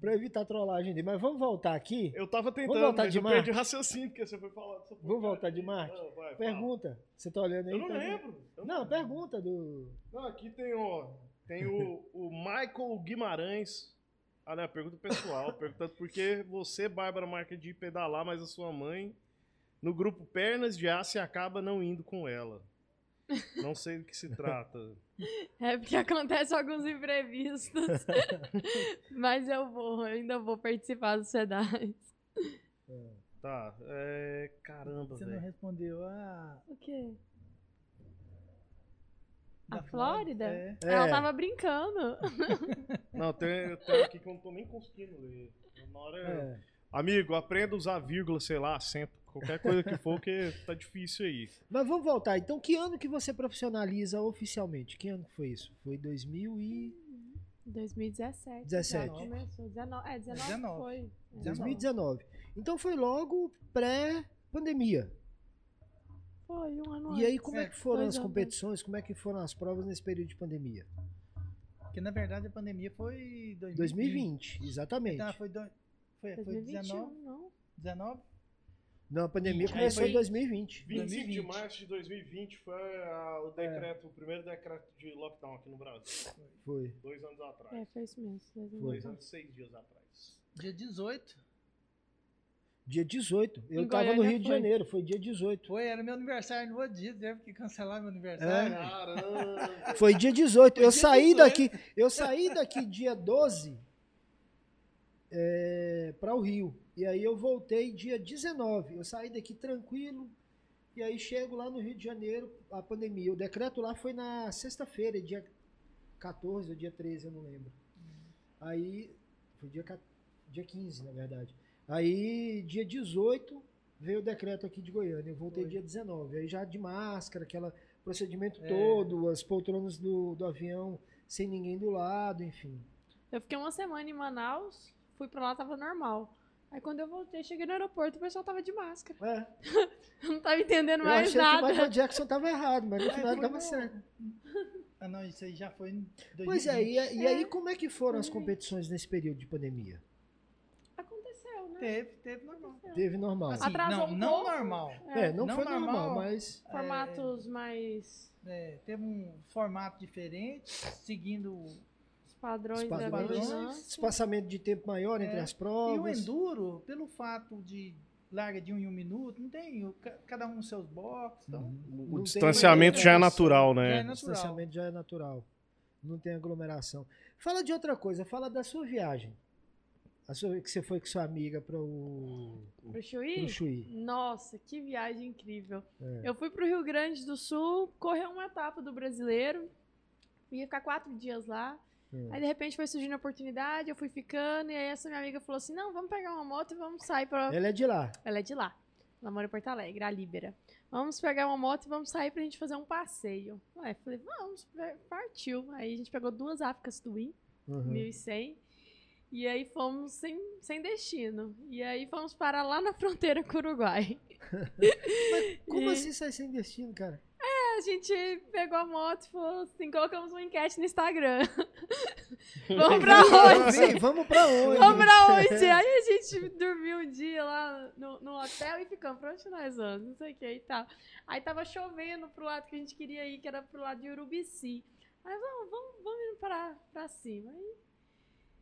Pra evitar trollagem dele. Mas vamos voltar aqui. Eu tava tentando, voltar mas de eu Marte? perdi raciocínio, porque você foi falar dessa Vamos voltar de Marte? Não, vai, fala. Pergunta. Você tá olhando aí? Eu não Pergunta. lembro. Eu Não, pergunta do. Não, aqui tem, ó, tem o, o Michael Guimarães. Ah, não, é pergunta pessoal. [laughs] perguntando por que você, Bárbara, marca de pedalar, mas a sua mãe, no grupo Pernas de Aço, acaba não indo com ela. Não sei do que se [laughs] trata. [laughs] É porque acontece alguns imprevistos. [laughs] Mas eu vou, eu ainda vou participar do SEDAI. Tá, é. Caramba, Você não velho. respondeu a. O quê? da A Flórida? É. Ela É. tava brincando. [laughs] Não, tem, tem aqui que eu não tô nem conseguindo ler. Na hora é- É. Amigo, aprenda a usar vírgula, sei lá, acento, qualquer coisa que for, que tá difícil aí. [laughs] Mas vamos voltar. Então, que ano que você profissionaliza oficialmente? Que ano que foi isso? Foi 2000 e... 2017. 17. Já começou. 19, é, 19, 19. foi. É. 2019. Então foi logo pré-pandemia. Foi um ano E aí, antes. como é É, que foram as competições? Como é que foram as provas nesse período de pandemia? Porque na verdade a pandemia foi 2020. 2020, exatamente. Então, foi, do... foi, foi 2021, 19, não? 19? Não, a pandemia começou foi- em 2020. 25 de 2020. março de 2020 foi a- o decreto, o primeiro decreto de lockdown aqui no Brasil. Foi. Dois anos atrás. É, foi isso mesmo. dois anos Foi. Dois anos e seis dias atrás. Dia 18. Dia 18. Eu Em tava no Rio de foi. Janeiro, foi dia 18. Foi, era meu aniversário no outro dia, teve que cancelar meu aniversário. É. Caramba! Foi dia 18. Eu dia saí 18. daqui, eu saí daqui dia 12 é, para o Rio. E aí eu voltei dia 19. Eu saí daqui tranquilo. E aí chego lá no Rio de Janeiro, a pandemia. O decreto lá foi na sexta-feira, dia 14 ou dia 13, eu não lembro. Aí foi dia, dia 15, na verdade. Aí dia 18 veio o decreto aqui de Goiânia. Eu voltei Foi. dia 19. Aí já de máscara, aquele procedimento É. todo, as poltronas do, do avião sem ninguém do lado, enfim. Eu fiquei uma semana em Manaus, fui pra lá, tava normal. Aí quando eu voltei, cheguei no aeroporto, o pessoal tava de máscara. É, [laughs] Eu não tava entendendo eu mais achei que o Michael nada. Jackson tava errado, mas no É, final ele tava certo. Ah, não, isso aí já foi em 2020. Pois é, e, e aí É. como é que foram as 2020. competições nesse período de pandemia? Aconteceu, né? Teve, teve normal. Teve normal. Assim, Atrasou não, um não pouco. normal. É, não, não foi normal, normal. mas Formatos mais É, teve um formato diferente, seguindo. Padrões Os da padrões. vigilância. espaçamento de tempo maior entre É, as E o provas. enduro, pelo fato de larga de um em um minuto, não tem o- ca- cada um nos seus boxes. Então, Não O distanciamento já é natural, Já é né? O natural. distanciamento já é natural. Não tem aglomeração. Fala de outra coisa, fala da sua viagem. A sua, que você foi com sua amiga para o Pro Chuí? pro Chuí. Nossa, que viagem incrível. É. Eu fui pro Rio Grande do Sul, correr uma etapa do brasileiro. Ia ficar quatro dias lá. Hum. Aí de repente foi surgindo a oportunidade, eu fui ficando, e aí essa minha amiga falou assim: não, vamos pegar uma moto e vamos sair pra. Ela é de lá. Ela é de lá. Ela mora em Porto Alegre, a Líbera. Vamos pegar uma moto e vamos sair pra gente fazer um passeio. Aí falei, vamos, partiu. Aí a gente pegou duas Áfricas Twin, Uhum. 1100. E aí fomos sem, sem destino. E aí fomos parar lá na fronteira com o Uruguai. [laughs] Como E- assim sai sem destino, cara? A gente pegou a moto e falou assim, colocamos uma enquete no Instagram. [laughs] Vamos pra onde? Vem, vamos pra onde? Vamos pra onde? Aí a gente dormiu um dia lá no, no hotel e ficamos, pra onde nós vamos? Não sei o que e tal. Aí tava chovendo pro lado que a gente queria ir, que era pro lado de Urubici. Aí vamos, vamos, vamos indo pra, pra cima. Aí,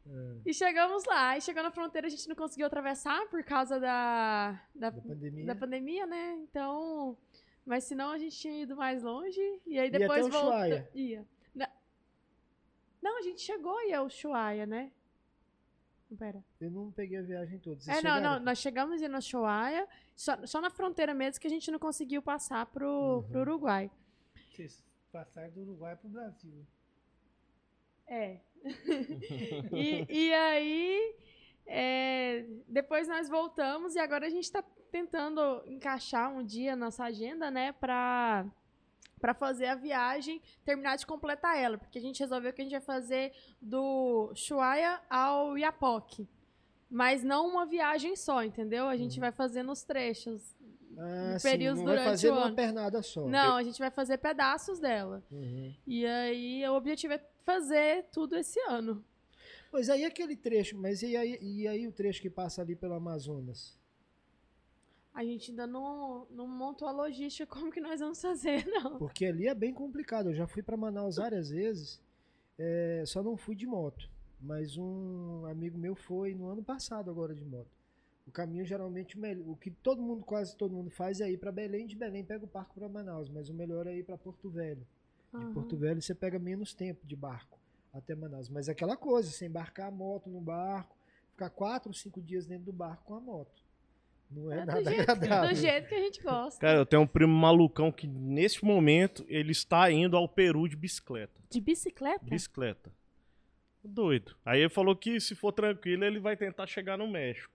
É, e chegamos lá. Aí chegou na fronteira, a gente não conseguiu atravessar por causa da, da, da pandemia. da pandemia, né? Então. Mas senão a gente tinha ido mais longe. E aí até depois o volta. Ushuaia? Ia. Na- Não, a gente chegou e é o Ushuaia, né? Pera. Eu não peguei a viagem toda. Vocês É, não, chegaram? não, nós chegamos em Ushuaia, só, só na fronteira mesmo que a gente não conseguiu passar pro, Uhum. pro Uruguai. Vocês passaram do Uruguai pro Brasil. É. [laughs] e, e aí, é, depois nós voltamos e agora a gente tá tentando encaixar um dia a nossa agenda, né, pra, pra fazer a viagem, terminar de completar ela, porque a gente resolveu que a gente vai fazer do Chuaia ao Iapoque. Mas não uma viagem só, entendeu? A gente vai fazendo os trechos. Ah, períodos sim, não vai durante fazer o ano. pernada só. Não, a gente vai fazer pedaços dela. Uhum. E aí, o objetivo é fazer tudo esse ano. Pois aí aquele trecho, mas e aí, e aí o trecho que passa ali pelo Amazonas? A gente ainda não, não montou a logística [laughs] como que nós vamos fazer, não. Porque ali é bem complicado. Eu já fui para Manaus várias vezes, é, só não fui de moto. Mas um amigo meu foi no ano passado agora de moto. O caminho geralmente o que todo mundo quase todo mundo faz é ir para Belém, de Belém pega o barco para Manaus, mas o melhor é ir para Porto Velho. De Aham. Porto Velho você pega menos tempo de barco até Manaus. Mas é aquela coisa, você embarcar a moto no barco, ficar quatro ou cinco dias dentro do barco com a moto. Não é, É do nada jeito, agradável. do jeito que a gente gosta. Cara, eu tenho um primo malucão que neste momento ele está indo ao Peru de bicicleta. De bicicleta? Bicicleta. Doido. Aí ele falou que se for tranquilo ele vai tentar chegar no México.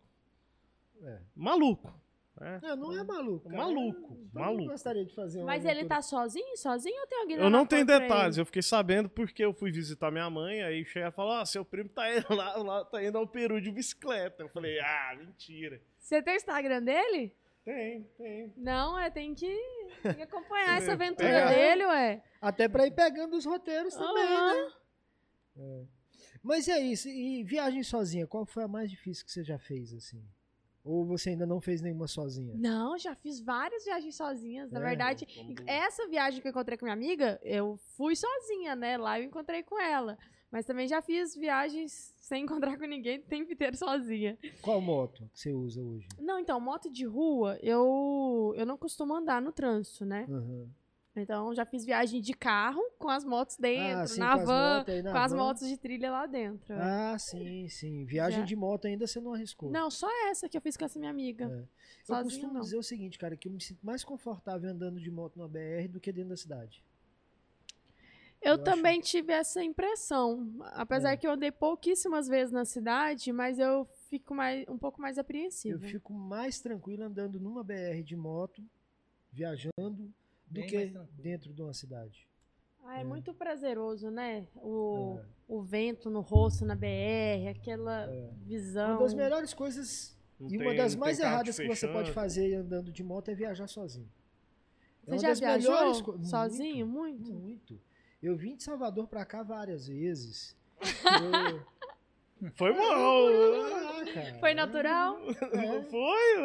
É. Maluco. né? Não, não é maluco. cara. Maluco, Eu maluco. gostaria de fazer uma Mas ele tá sozinho? Sozinho ou tem alguém lá Eu não tenho detalhes, ele? eu fiquei sabendo porque eu fui visitar minha mãe, aí chega e falou, ah, seu primo tá indo lá, lá, tá indo ao Peru de bicicleta. Eu falei, ah, mentira. Você tem o Instagram dele? Tem, tem. Não, é, tem que, tem que acompanhar [laughs] essa É, aventura é. dele, ué. Até pra ir pegando os roteiros também, né? Mas é isso. E viagem sozinha, qual foi a mais difícil que você já fez, assim? Ou você ainda não fez nenhuma sozinha? Não, já fiz várias viagens sozinhas. Na É? verdade, Vamos- essa viagem que eu encontrei com minha amiga, eu fui sozinha, né? Lá eu encontrei com ela. Mas também já fiz viagens sem encontrar com ninguém, o tempo inteiro sozinha. Qual moto que você usa hoje? Não, então, moto de rua, eu, eu não costumo andar no trânsito, né? Aham. Então, já fiz viagem de carro com as motos dentro, Ah, sim, na com as van, motos na com as van. motos de trilha lá dentro. é. Ah, sim, sim. Viagem Já. de moto ainda você não arriscou. Não, só essa que eu fiz com essa minha amiga. É. Eu costumo não. dizer o seguinte, cara, que eu me sinto mais confortável andando de moto na BR do que dentro da cidade. Eu, Eu acho- também tive essa impressão. Apesar É. que eu andei pouquíssimas vezes na cidade, mas eu fico mais, um pouco mais Eu apreensiva. fico mais tranquilo andando numa BR de moto, viajando, do Bem que mais tranquilo. dentro de uma cidade. Ah, é, É. muito prazeroso, né? O, É. o vento no rosto na BR, aquela visão. Uma das melhores coisas Não e tem- uma das mais erradas que você pode fazer andando de moto é viajar sozinho. É Você uma já das melhores viajou co- sozinho? Muito, Muito? muito. Eu vim de Salvador pra cá várias vezes. [laughs] Eu- Foi mal. Ah, cara. Foi natural? É. Foi,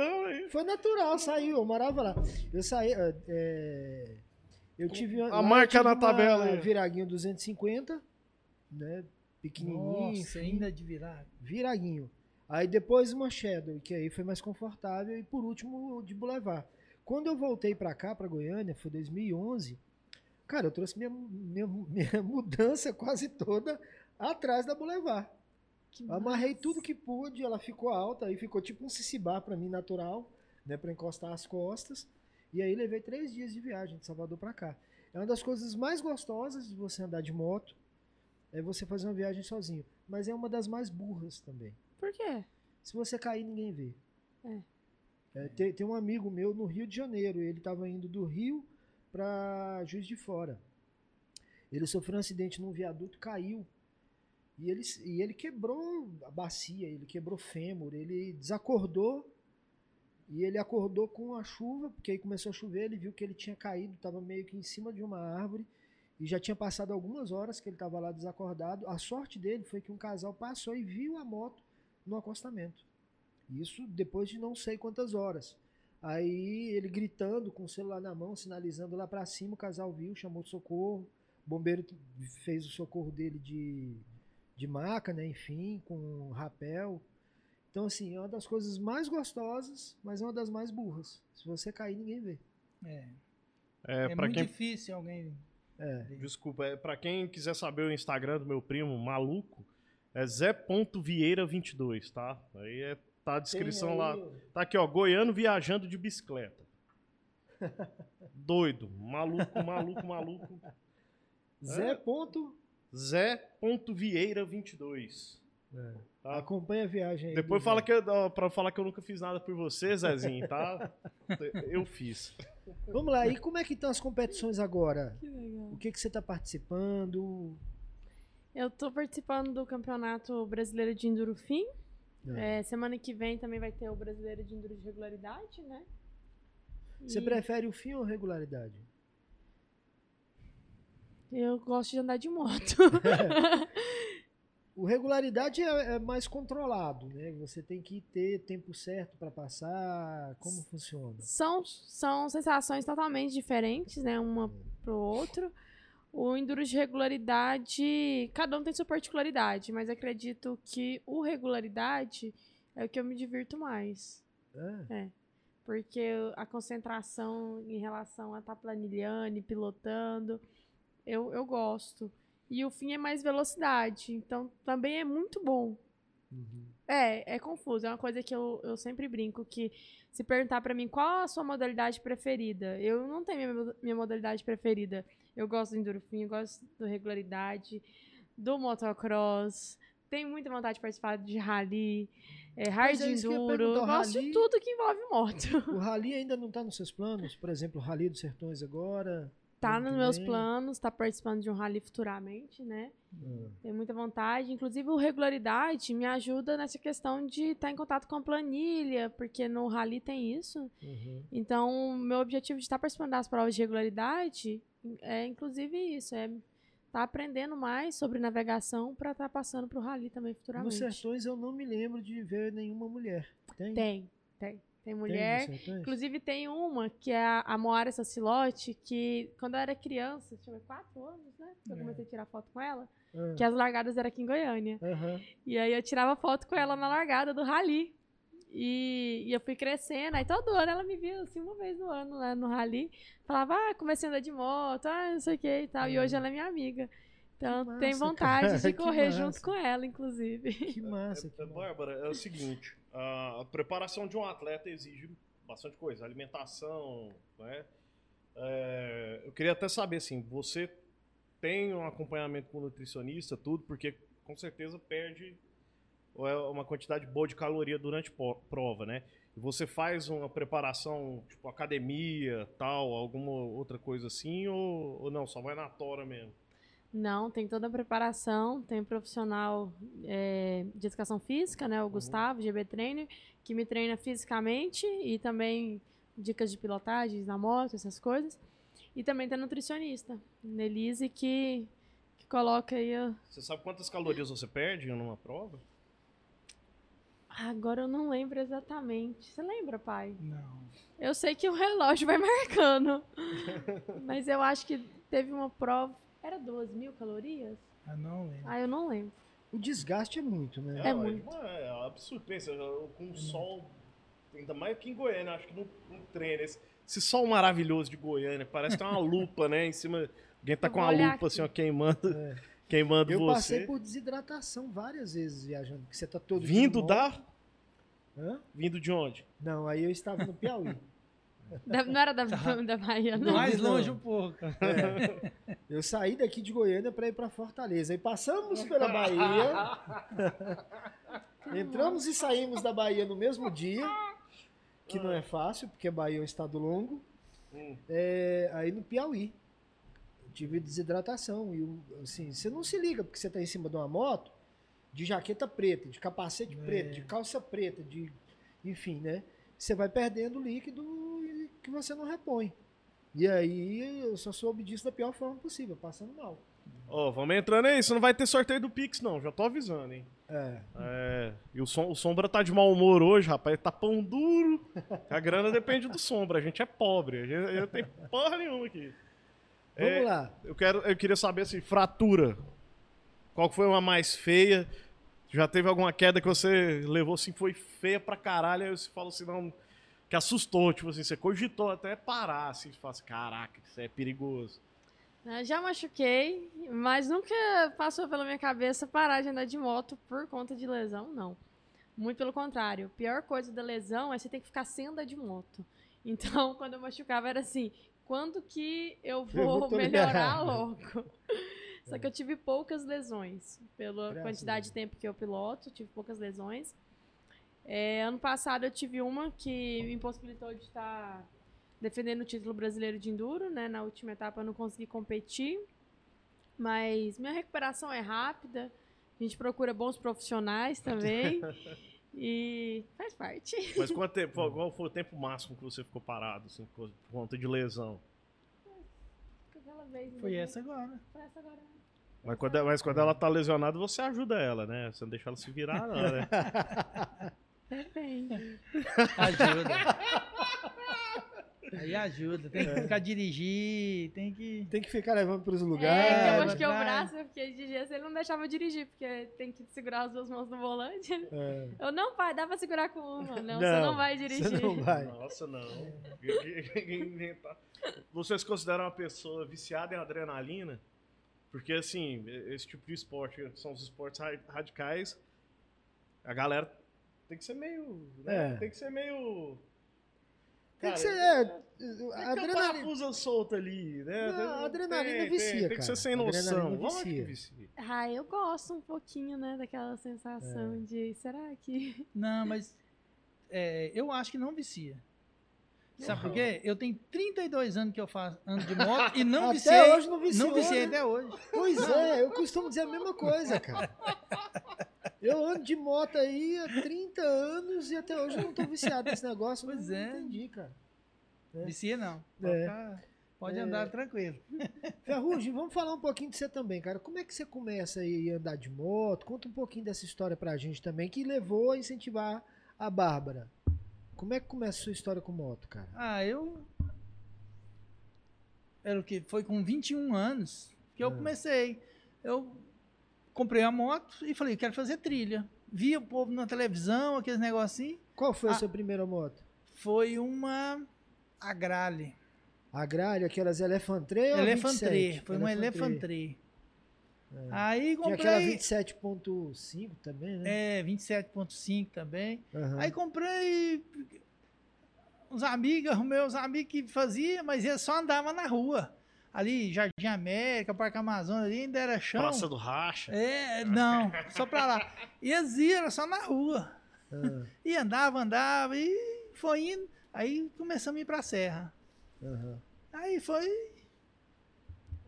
não. Foi natural, saiu. Eu morava lá. Eu saí. é, é, eu tive. A lá marca tive na uma tabela aí. Viraguinho 250, né? Pequenininho. Nossa, enfim, ainda de virar. Viraguinho. Aí depois uma Shadow, que aí foi mais confortável. E por último, de Boulevard. Quando eu voltei pra cá, pra Goiânia, foi 2011. Cara, eu trouxe minha, minha, minha [laughs] mudança quase toda atrás da Boulevard. Que Amarrei massa. tudo que pude, ela ficou alta, aí ficou tipo um cicibar pra mim natural, né, para encostar as costas. E aí levei três dias de viagem de Salvador pra cá. É uma das coisas mais gostosas de você andar de moto, é você fazer uma viagem sozinho. Mas é uma das mais burras também. Por quê? Se você cair, ninguém vê. É. É, tem, tem um amigo meu no Rio de Janeiro, ele estava indo do Rio para Juiz de Fora. Ele sofreu um acidente num viaduto, caiu. E ele, e ele quebrou a bacia, ele quebrou fêmur, ele desacordou. E ele acordou com a chuva, porque aí começou a chover, ele viu que ele tinha caído, estava meio que em cima de uma árvore. E já tinha passado algumas horas que ele estava lá desacordado. A sorte dele foi que um casal passou e viu a moto no acostamento. Isso depois de não sei quantas horas. Aí ele gritando com o celular na mão, sinalizando lá pra cima, o casal viu, chamou de socorro. O bombeiro fez o socorro dele de, de maca, né? Enfim, com rapel. Então, assim, é uma das coisas mais gostosas, mas é uma das mais burras. Se você cair, ninguém vê. É, É, é muito quem difícil alguém É. Desculpa, é, pra quem quiser saber o Instagram do meu primo, maluco, é zé.vieira22, tá? Aí é, tá a descrição Tem lá. aí. Tá aqui, ó, goiano viajando de bicicleta. [laughs] Doido, maluco, maluco, maluco. [laughs] Zé. Ponto. Zé.vieira22. Tá? Acompanha a viagem aí. Depois fala Zé. que eu, ó, pra falar que eu nunca fiz nada por você, Zezinho, tá? [laughs] Eu fiz. Vamos lá, e como é que estão as competições agora? Que legal. O que, que você está participando? Eu tô participando do Campeonato Brasileiro de Enduro Fim. É, semana que vem também vai ter o Brasileiro de Enduro de Regularidade, né? Você E prefere o fim ou regularidade? Eu gosto de andar de moto. [laughs] [laughs] O regularidade é, é mais controlado, né? Você tem que ter tempo certo para passar. Como funciona? são, são sensações totalmente diferentes, né? Uma pro outro. O enduro de regularidade, cada um tem sua particularidade, mas acredito que o regularidade é o que eu me divirto mais. É. Porque a concentração em relação a estar planilhando e pilotando, eu, eu gosto. E o fim é mais velocidade, então também é muito bom. Uhum. É, é confuso. É uma coisa que eu, eu sempre brinco, que se perguntar pra mim qual a sua modalidade preferida, eu não tenho minha, minha modalidade preferida. Eu gosto do endorfim, eu gosto do regularidade, do motocross, tenho muita vontade de participar de rally, é, hard é enduro, eu gosto de rally- tudo que envolve moto. [laughs] O rally ainda não está nos seus planos? Por exemplo, o Rally dos Sertões agora? Tá nos meus planos, tá participando de um rally futuramente, né? Ah, Tenho muita vontade. Inclusive, o regularidade me ajuda nessa questão de estar em contato com a planilha, porque no rally tem isso. uhum. Então, meu objetivo de estar participando das provas de regularidade é, inclusive, isso: é estar aprendendo mais sobre navegação para estar passando para o rally também Nos futuramente. Sertões eu não me lembro de ver nenhuma mulher. Tem? Tem, tem. Tem Tem mulher. nos Sertões? Inclusive, tem uma que é a, a Moara Sacilote, que quando eu era criança, tinha quatro anos, né? que Eu É. comecei a tirar foto com ela, Ah, que as largadas eram aqui em Goiânia. aham. E aí eu tirava foto com ela na largada do rally. E, e eu fui crescendo, aí todo ano ela me via assim uma vez no ano lá no rally. Falava, ah, comecei a andar de moto, ah, não sei o que e tal. E hoje ela é minha amiga. Então Que tem massa, vontade cara, de [laughs] correr massa. junto com ela, inclusive. [laughs] Que massa. que É, massa. Bárbara, é o seguinte, a, preparação de um atleta exige bastante coisa, alimentação, né? É, eu queria até saber, assim, você tem um acompanhamento com nutricionista, tudo, porque com certeza perde é, uma quantidade boa de caloria durante prova, né? E você faz uma preparação, tipo academia, tal, alguma outra coisa assim, ou, ou não, só vai na tora mesmo? Não, tem toda a preparação, tem profissional é, de educação física, né, o Gustavo, GB Trainer, que me treina fisicamente e também dicas de pilotagem na moto, essas coisas. E também tem nutricionista, Nelise, que, que coloca aí. a- Você sabe quantas calorias você perde numa prova? Ah, Agora eu não lembro exatamente. Você lembra, pai? Não. Eu sei que o relógio vai [laughs] marcando. [laughs] Mas eu acho que teve uma prova. Era duas mil calorias? Eu não lembro. Ah, eu não lembro. O desgaste é muito, né? É ué, muito. É, é absurdo. Pensa, com o sol, ainda mais aqui em Goiânia, acho que não, não treina. Esse, esse sol maravilhoso de Goiânia, parece que tem uma [laughs] lupa, né? Em cima. Alguém tá Eu com uma lupa assim, aqui. ó, queimando, É. queimando Eu você. passei por desidratação várias vezes viajando, porque você tá todo Vindo da. Hã? Vindo de onde? Não, aí eu estava no Piauí. [laughs] Da- não era da, da Bahia, não. Mais longe um pouco. Eu saí daqui de Goiânia para ir para Fortaleza. Aí passamos [laughs] pela Bahia, [laughs] entramos e saímos da Bahia no mesmo dia, que não é fácil, porque a Bahia é um estado longo. Hum. É, aí no Piauí. Tive desidratação. E assim, você não se liga, porque você está em cima de uma moto, de jaqueta preta, de capacete É. preto, de calça preta, de. Enfim, né? Você vai perdendo líquido que você não repõe. E aí eu só soube disso da pior forma possível, passando mal. Ó, vamos entrando aí. Você não vai ter sorteio do Pix, não. Já tô avisando, hein? É. É. E o, som, o Sombra tá de mau humor hoje, rapaz. Tá pão duro. A grana depende do Sombra. A gente é pobre. A gente, eu não tenho porra nenhuma aqui. Vamos É, lá. Eu, quero, eu queria saber assim, fratura. Qual foi uma mais feia? Já teve alguma queda que você levou assim, foi feia pra caralho, aí você falou assim, não. Que assustou, tipo assim, você cogitou até parar, assim, você fala assim, caraca, isso é perigoso. Já machuquei, mas nunca passou pela minha cabeça parar de andar de moto por conta de lesão, não. Muito pelo contrário. A pior coisa da lesão é você ter que ficar sem andar de moto. Então, [laughs] quando eu machucava, era assim: quando que eu [laughs] vou, tô melhorar logo? Só que eu tive poucas lesões. Pela Graças quantidade de tempo que eu piloto, tive poucas lesões. É, ano passado eu tive uma que me impossibilitou de estar defendendo o título brasileiro de enduro, né? Na última etapa eu não consegui competir, mas minha recuperação é rápida. A gente procura bons profissionais também [laughs] e faz parte. [laughs] Mas quanto tempo, qual foi o tempo máximo que você ficou parado, assim, por conta de lesão? Aquela vez, Foi né? essa agora. Foi essa agora. Mas quando, mas quando ela tá lesionada, você ajuda ela, né? Você não deixa ela se virar, não, né? Depende. [laughs] Ajuda. [laughs] Aí ajuda. Tem que ficar dirigir, tem que. Tem que ficar levando para os É, lugares. eu mas machuquei o vai. braço, eu fiquei de gesso, ele não deixava eu dirigir, porque tem que segurar as duas mãos no volante. É. Eu, não, pai, dá pra segurar com uma. Não, você Não, não vai Você dirigir. não vai. Nossa, não. [laughs] Você se considera uma pessoa viciada em adrenalina? Porque, assim, esse tipo de esporte, que são os esportes ra- radicais, a galera tem que ser meio. né? É. Tem que ser meio. Tem que Cara, ser. É, Tem que ter um adrenalina. parafuso solto ali, né? Não, Tem- adrenalina tem, vicia, Tem, tem que cara. ser sem noção. Lógico que vicia. Ah, eu gosto um pouquinho, né, daquela sensação É. de, será que... [laughs] Não, mas é, eu acho que não vicia. Sabe por quê? Eu tenho 32 anos que eu faço ando de moto e não [laughs] Até viciei. hoje não viciou, não viciei né? até hoje. Pois é, eu costumo dizer a mesma coisa, cara. [laughs] Eu ando de moto aí há 30 anos e até hoje eu não tô viciado nesse negócio. Pois é. não entendi, cara. É. Vicia não. Pode, É. ficar- pode É. andar tranquilo. Ferrugem, [laughs] vamos falar um pouquinho de você também, cara. Como é que você começa aí a andar de moto? Conta um pouquinho dessa história pra gente também, que levou a incentivar a Bárbara. Como é que começa a sua história com moto, cara? Ah, eu. Era o que? Foi com 21 anos que eu Ah. comecei. Eu comprei a moto e falei, quero fazer trilha. Via o povo na televisão, aqueles negocinhos. Qual foi a Ah. sua primeira moto? Foi uma Agrale. A Gralha, aquelas Elefantree ou a Elefantree. 27? Foi uma Elefantree. É. Aí Tinha aquela comprei. 27.5 também, né? É, 27.5 também. Aham. Aí comprei uns amigos, [laughs] meus amigos que faziam, mas eles só andavam na rua. Ali, Jardim América, Parque Amazonas, ali ainda era chão. Praça do Racha. É, não, só pra lá. E eles iam era só na rua. Ah, E andava, andava, e foi indo. Aí começamos a ir pra serra. aham. Aí foi.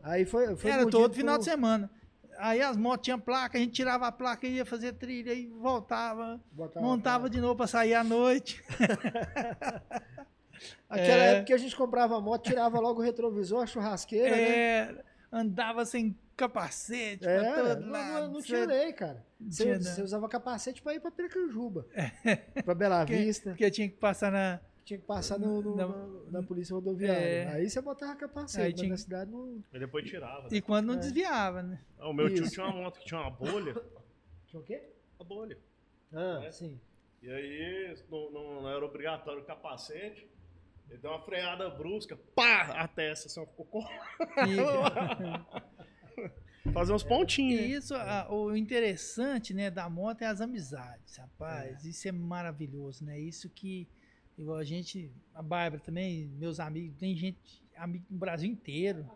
Aí foi, foi era todo final por- de semana. Aí as motos tinham placa, a gente tirava a placa e ia fazer trilha, e voltava, botava montava de novo pra sair à noite. [laughs] Aquela É. época que a gente comprava a moto, tirava logo o retrovisor, a churrasqueira, né? É, andava sem capacete pra É, todo não, lado. não, tinha lei, cara. Você, você usava capacete pra ir pra Piracanjuba, pra Bela Porque- Vista. Porque tinha que passar na. Tinha que passar no, no- Na- na, na polícia rodoviária. É. Aí você botava capacete, Aí mas tinha- na cidade não E depois tirava. E quando não É. desviava, né? Ah, O meu tio Isso. tinha uma moto que tinha uma bolha. tinha o quê? Uma bolha. Ah, É. sim. E aí não, não- não era obrigatório o capacete. Ele deu uma freada brusca, pá! A testa assim, ficou com... [laughs] Fazer uns pontinhos. E isso, a- o interessante, né, da moto é as amizades, rapaz. Isso é maravilhoso, né? Isso que, igual a gente, a Bárbara também, meus amigos, tem gente, amigo no Brasil inteiro,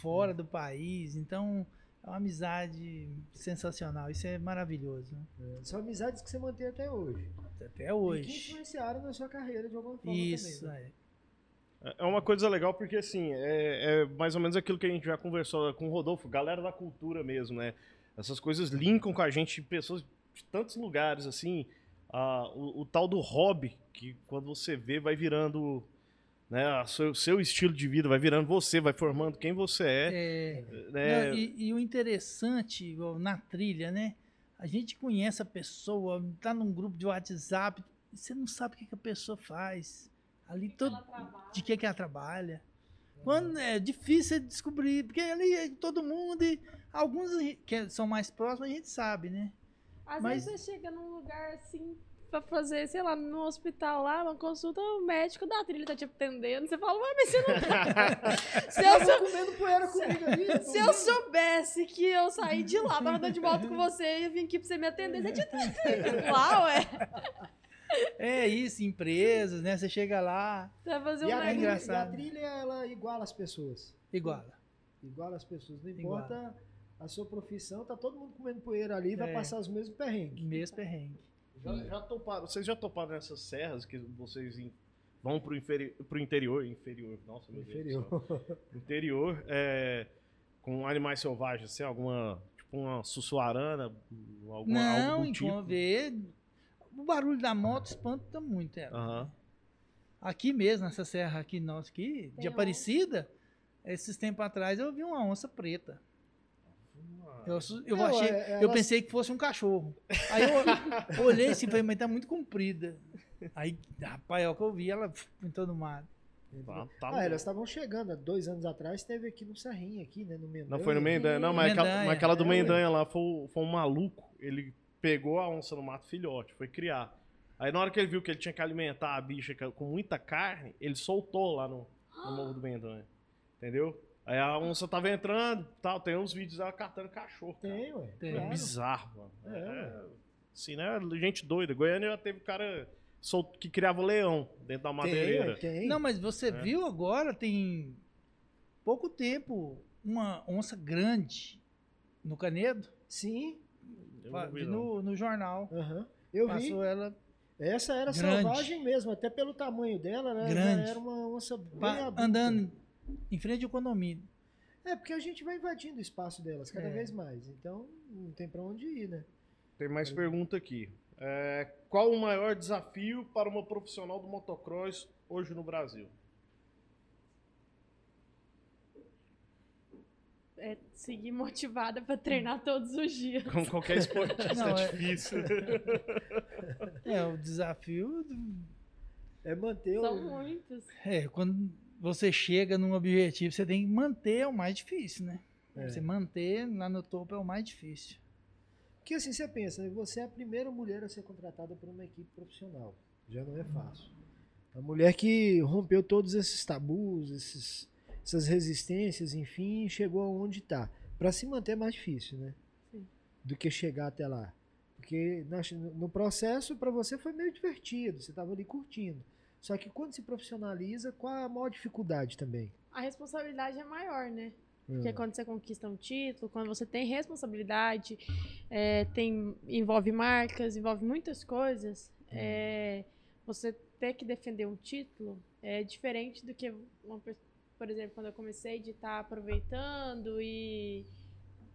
fora do país. Então, é uma amizade sensacional. Isso é maravilhoso, né? É, São amizades que você mantém até hoje. Até E que hoje. influenciaram na sua carreira de alguma forma Isso, também. né? é. É uma coisa legal porque, assim, é, é mais ou menos aquilo que a gente já conversou com o Rodolfo, galera da cultura mesmo, né? Essas coisas linkam com a gente, pessoas de tantos lugares, assim. ah, o, o tal do hobby, que quando você vê, vai virando né, o seu, seu estilo de vida, vai virando você, vai formando quem você é. É, né? Não, e, e o interessante, igual na trilha, né? A gente conhece a pessoa, tá num grupo de WhatsApp, você não sabe o que, que a pessoa faz. Ali todo, de que, que ela trabalha. Quando é difícil de descobrir, porque ali é todo mundo e alguns que são mais próximos a gente sabe, né? Às Mas- vezes você chega num lugar assim, pra fazer, sei lá, no hospital lá, uma consulta, o médico da trilha tá te atendendo. Você fala, ué, mas você não tá. [laughs] se, eu sou- comendo poeira comigo ali. se eu soubesse que eu saí de lá, tava andando de moto com você e eu vim aqui pra você me atender, você tinha lá, ué. É isso, empresas, né? Você chega lá, Você vai fazer E um a, É trilha, e a trilha, ela iguala as pessoas. iguala. Iguala as pessoas. Não Iguala. importa a sua profissão, tá todo mundo comendo poeira ali e vai É. passar os mesmos perrengues. Mesmo perrengue. Já, já toparam, vocês já toparam nessas serras que vocês in- vão pro, inferi pro interior, inferior, nossa, meu Deus do céu. Inferior. interior, é, com animais selvagens, assim, alguma, tipo uma sussuarana, alguma, Não, enquanto tipo? vê, o barulho da moto espanta muito ela. Aham. Aqui mesmo, nessa serra aqui nossa aqui, de Tem Aparecida, esses tempos atrás eu vi uma onça preta. Eu, eu, Não, achei, é- eu elas- pensei que fosse um cachorro. Aí eu [laughs] olhei assim e falei, mas tá muito comprida. Aí, rapaz, é o que eu vi, ela em todo mato. Tá, tá ah, elas estavam chegando. Há dois anos atrás teve aqui no Serrinha, aqui, né? No Mendanha. Não foi no Mendanha, não, mas aquela, Mendanha. mas aquela do É. Mendanha lá foi, foi um maluco. Ele pegou a onça no mato filhote, foi criar. Aí na hora que ele viu que ele tinha que alimentar a bicha com muita carne, ele soltou lá no, no Morro do Mendanha. Entendeu? Aí a onça tava entrando, tal, tem uns vídeos dela catando cachorro. cara. Tem, ué. Tem. É claro. bizarro, mano. É, É, assim, né? Gente doida. Goiânia já teve cara solto que criava leão dentro da Tem, madeireira. ué, tem. Não, mas você É. viu agora, tem pouco tempo, uma onça grande no Canedo? Sim. Vi, vi no, no jornal. aham. Eu vi. Passou ela Essa era Grande. selvagem mesmo, até pelo tamanho dela, né? Grande. Era uma onça bem pa- adulta. andando em frente ao condomínio. É, porque a gente vai invadindo o espaço delas cada É. vez mais. Então, não tem pra onde ir, né? Tem mais pergunta aqui. É, qual o maior desafio para uma profissional do motocross hoje no Brasil? É seguir motivada pra treinar todos os dias. Como qualquer esportista, [laughs] Não, é é- difícil. [laughs] É, o desafio É manter São o. muitos. é quando você chega num objetivo, você tem que manter é o mais difícil, né? É. Você manter lá no topo é o mais difícil. Porque assim, você pensa, você é a primeira mulher a ser contratada por uma equipe profissional. Já não é fácil. A mulher que rompeu todos esses tabus, esses, essas resistências, enfim, chegou aonde está. Para se manter é mais difícil, né? Sim. Do que chegar até lá. Porque no processo, para você foi meio divertido, você estava ali curtindo. Só que quando se profissionaliza, qual a maior dificuldade também? A responsabilidade é maior, né? Porque Hum. quando você conquista um título, quando você tem responsabilidade, é, tem, envolve marcas, envolve muitas coisas, é, você ter que defender um título é diferente do que, uma, por exemplo, quando eu comecei de estar aproveitando e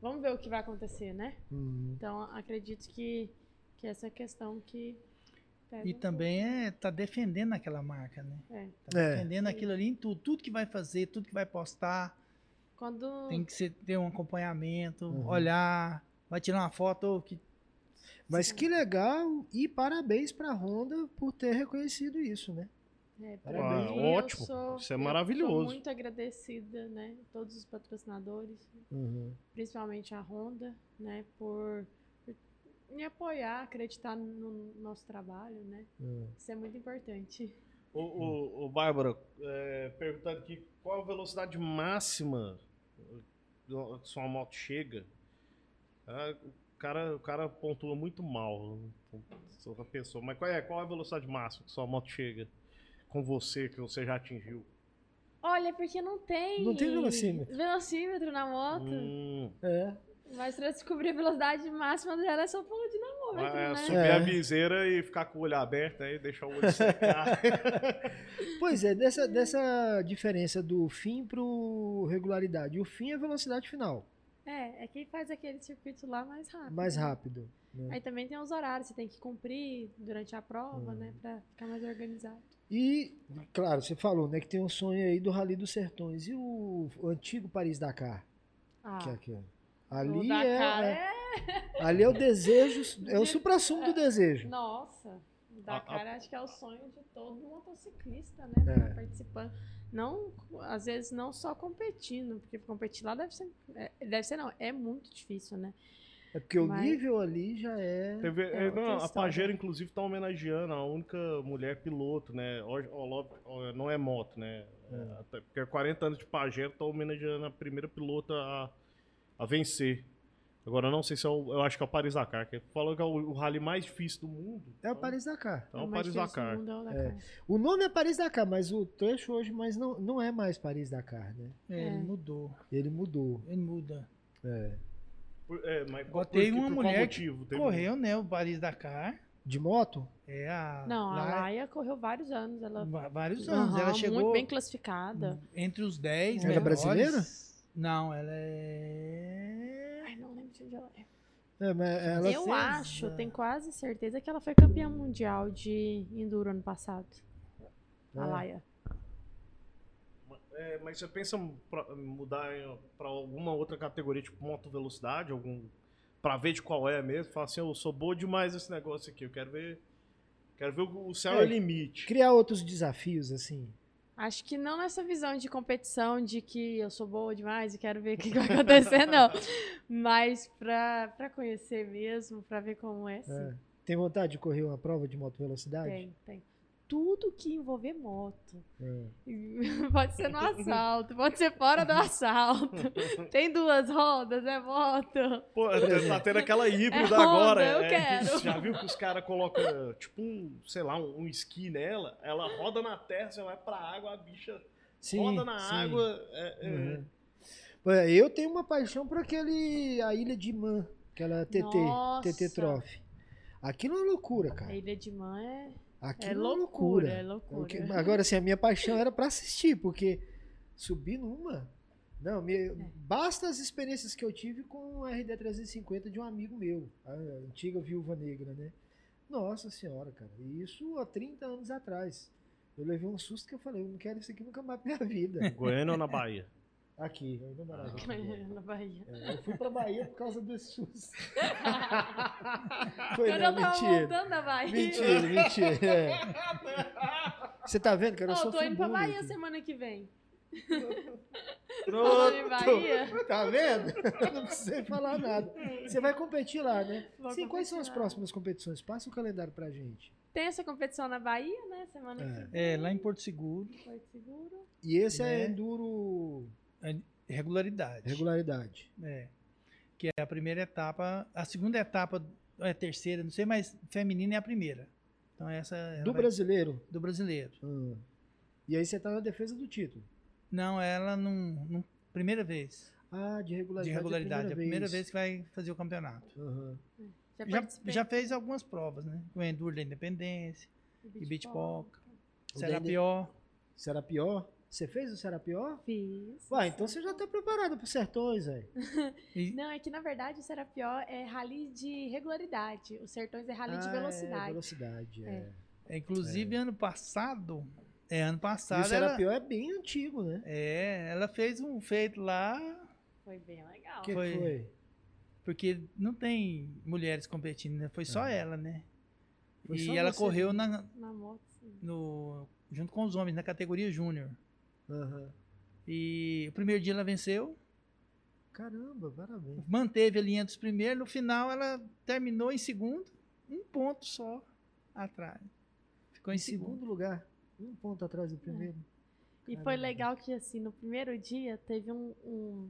vamos ver o que vai acontecer, né? Hum. Então, acredito que, que essa é a questão que pega E também é tá defendendo aquela marca, né? É. Tá É. defendendo aquilo ali em tudo. Tudo que vai fazer, tudo que vai postar, Quando tem que ser, ter um acompanhamento, Uhum. olhar, vai tirar uma foto que Mas que legal e parabéns para a Honda por ter reconhecido isso, né? É, mim, Ah, ótimo. sou- Isso é eu maravilhoso. Sou muito agradecida, né? Todos os patrocinadores, principalmente a Honda, né? Por me apoiar, acreditar no nosso trabalho, né? Isso é muito importante. Ô, ô, ô, Bárbara, é, perguntando aqui, qual a velocidade máxima que sua moto chega? Ah, o, cara, o cara pontua muito mal, outra pessoa. Mas qual é, qual é a velocidade máxima que sua moto chega com você, que você já atingiu? Olha, porque não tem. Não tem velocímetro. velocímetro na moto. Hum, É. Mas pra descobrir a velocidade máxima dela é só pelo dinamômetro, é, né? subir É. a viseira e ficar com o olho aberto aí, deixar o olho secar. [laughs] Pois é, dessa, dessa diferença do fim pro regularidade. O fim é a velocidade final, É, é quem faz aquele circuito lá mais rápido. mais né? rápido. né? Aí também tem os horários, você tem que cumprir durante a prova, Hum. né? Pra ficar mais organizado. E, claro, você falou, né, que tem um sonho aí do Rally dos Sertões. E o, o antigo Paris-Dakar? Ah, Que é aqui, ó. o Ali Dakar é, é... ali é o desejo, é o supra-sumo do desejo. Nossa, o A- Dakar acho que é o sonho de todo motociclista, né? É. Tá Participando. Não, às vezes não só competindo, porque competir lá deve ser. é, deve ser não, é muito difícil, né? É porque o Mas- nível ali já é. Teve- É é, não, a. Pajero, inclusive, tá homenageando a única mulher piloto, né? Não é moto, né? É, porque 40 anos de Pajero tá homenageando a primeira pilota a, a vencer. Agora, eu não sei se é o, eu acho que é o Paris-Dakar, que falou que é o, o rally mais difícil do mundo. É o Paris-Dakar. Então, é o mais difícil do Paris-Dakar. mundo é o Dakar. O nome é Paris-Dakar, mas o trecho hoje mas não, não é mais Paris-Dakar, né? É, É. Ele mudou. Ele mudou. Ele muda. É. Por- é, mas Agora por, uma por mulher que motivo? Teve- Correu, né? O Paris Dakar. De moto? É a. Não, a Laia correu vários anos. Ela Vários anos. Aham, ela chegou muito bem classificada. entre os 10 Ela é brasileira? Não, ela é. Ai, não lembro de onde ela é. É, mas ela Eu fez, acho, tenho quase certeza que ela foi campeã mundial de Enduro ano passado. A Ah. Laia. É, mas você pensa em pra- mudar pra alguma outra categoria, tipo moto velocidade, algum pra ver de qual é mesmo? Fala assim, eu sou boa demais nesse negócio aqui, eu quero ver, quero ver o, o céu é, É. o limite. criar outros desafios, assim. Acho que não nessa visão de competição, de que eu sou boa demais e quero ver o que vai acontecer, não. [laughs] Mas pra conhecer mesmo, pra ver como é, sim. É. Tem vontade de correr uma prova de moto velocidade? Tem, tem. Tudo que envolver moto. É. [laughs] Pode ser no assalto, pode ser fora do [laughs] assalto. Tem duas rodas, é moto. Pô, tá tendo aquela híbrida É Honda, agora. eu é, quero. Já viu que os caras colocam, tipo, um, sei lá, um, um esqui nela, ela roda na terra, você vai pra água, a bicha Sim, roda na sim. água. é, é, Uhum. É, Eu tenho uma paixão por aquele. A Ilha de Man, aquela TT, Nossa. TT Trophy. Aquilo é uma loucura, cara. A Ilha de Man é, Aquilo é é loucura, loucura. é O loucura. que- Agora, assim, a minha paixão era pra assistir, porque subir numa. Não, me- É. basta as experiências que eu tive com o RD 350 de um amigo meu, a antiga viúva negra, né? Nossa senhora, cara. E isso há 30 anos atrás. Eu levei um susto que eu falei, eu não quero isso aqui nunca mais na minha vida. Goiânia ou na Bahia? [laughs] Aqui, eu ainda morava aqui. Na Bahia. É, eu fui pra Bahia por causa desse susto. [laughs] Foi Quando não, eu tava mentira. voltando da Bahia. Mentira, mentira. é. [laughs] Você tá vendo, cara? Eu Ó, sou tô indo pra Bahia aqui. semana que vem. Pronto. Bahia. Tá vendo? Não precisa falar nada. Você vai competir lá, né? Vou Sim, quais são as próximas competições? Passa o calendário pra gente. Tem essa competição na Bahia, né? Semana É. que vem. É, lá em Porto Seguro. Porto Seguro. E esse é Né? Enduro Regularidade. regularidade. É. Que é a primeira etapa. A segunda etapa é a terceira, não sei, mas feminina é a primeira. Então essa Do vai- brasileiro. do brasileiro. Hum. E aí você tá na defesa do título. Não, ela não. não- primeira vez. Ah, de regularidade. De regularidade. É a primeira vez que vai fazer o campeonato. Aham. Já, Já, já fez algumas provas, né? O Enduro da Independência, e Beach O Serapió. Será pior? Você fez o Será pior? Fiz. Uai, então você já tá preparado pro Sertões, velho. [laughs] E, Não, é que na verdade o Serapió é rally de regularidade. O Sertões é rally de Ah, velocidade. É, velocidade, é. É. inclusive, ano passado. É, ano E o passado. Será Ela, pior é bem antigo, né? é, ela fez um feito lá. Foi bem legal. Que Foi. foi? Porque não tem mulheres competindo, né? Foi só ela, né? Foi e só ela você, correu na, Na moto, sim. no, junto com os homens, na categoria júnior. Aham. E o primeiro dia ela venceu, Caramba, parabéns. manteve a linha dos primeiros, no final ela terminou em segundo, um ponto só atrás. Ficou em, Em segundo. segundo lugar, um ponto atrás do primeiro. E foi legal que, assim, no primeiro dia teve um, um-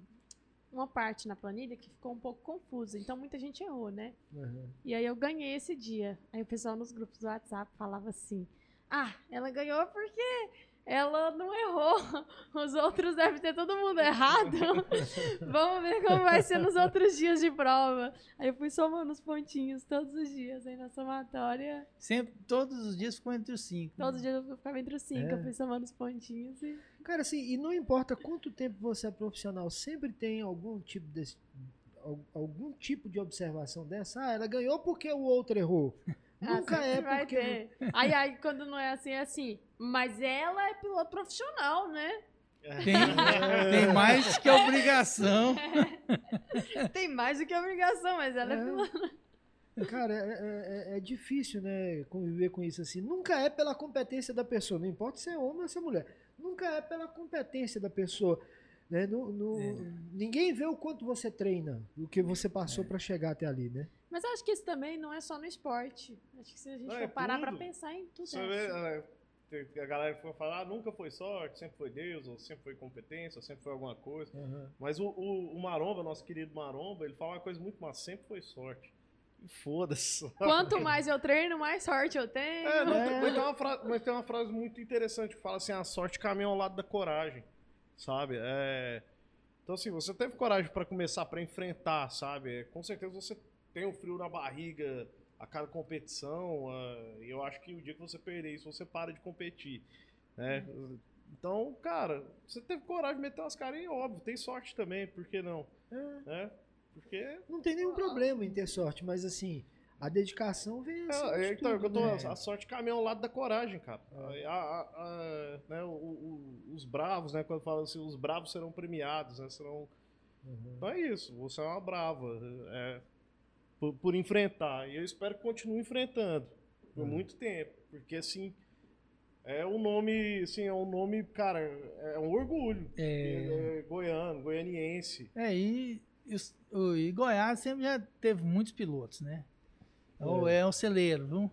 uma parte na planilha que ficou um pouco confusa. Então muita gente errou, né? Aham. E aí eu ganhei esse dia. Aí o pessoal nos grupos do WhatsApp falava assim: Ah, ela ganhou porque ela não errou. [laughs] Os outros devem ter todo mundo errado. [laughs] Vamos ver como vai ser nos outros dias de prova. Aí eu fui somando os pontinhos todos os dias. Aí na somatória, Sempre, todos os dias ficou entre os cinco. né? todos os dias eu ficava entre os cinco. É. Eu fui somando os pontinhos e. Cara, assim, e não importa quanto tempo você é profissional, sempre tem algum tipo desse. al- Algum tipo de observação dessa, ah, ela ganhou porque o outro errou. Ah, Nunca é porque. ter. Aí, aí, quando não é assim, é assim. Mas ela é piloto profissional, né? Tem, tem mais que obrigação. [laughs] Tem mais do que obrigação, mas ela é, É. piloto. Cara, é, é- é difícil, né, conviver com isso assim. Nunca é pela competência da pessoa, não importa se é homem ou se é mulher. Nunca é pela competência da pessoa. Né? No, no- É. Ninguém vê o quanto você treina, o que você passou É. pra chegar até ali, né? Mas eu acho que isso também não é só no esporte. Acho que se a gente Não, é for parar pra tudo. pensar em tudo. Você a galera fica falando, ah, nunca foi sorte, sempre foi Deus, ou sempre foi competência, ou sempre foi alguma coisa. Mas o, o, o Maromba, nosso querido Maromba, ele fala uma coisa muito massa, sempre foi sorte. E foda-se. [laughs] Quanto mais eu treino, mais sorte eu tenho. É, não, É. Mas, tem uma frase, mas tem uma frase muito interessante que fala assim: a sorte caminha ao lado da coragem, sabe? É, então, assim, você teve coragem pra começar, pra enfrentar, sabe? É, Com certeza você tem um frio na barriga a cada competição. ah, E eu acho que o dia que você perder isso, você para de competir. Né? Então, cara, você teve coragem de meter umas caras óbvio, tem sorte também, por que não? É. Né? Porque Não tem nenhum problema em ter sorte, mas assim, a dedicação vem acima É, de então, tudo, eu tô, né? a sorte caminha ao lado da coragem, cara. A- a- a- né, o- o- os bravos, né? Quando falam assim, os bravos serão premiados, né? Serão... Uhum. Então é isso, você é uma brava. é, por, por enfrentar. E eu espero que continue enfrentando por Uhum. muito tempo. Porque assim. É um nome, assim, é um nome, cara, é um orgulho. É. É goiano, goianiense. É, e, e e Goiás sempre já teve muitos pilotos, né? Então, é, um celeiro, viu?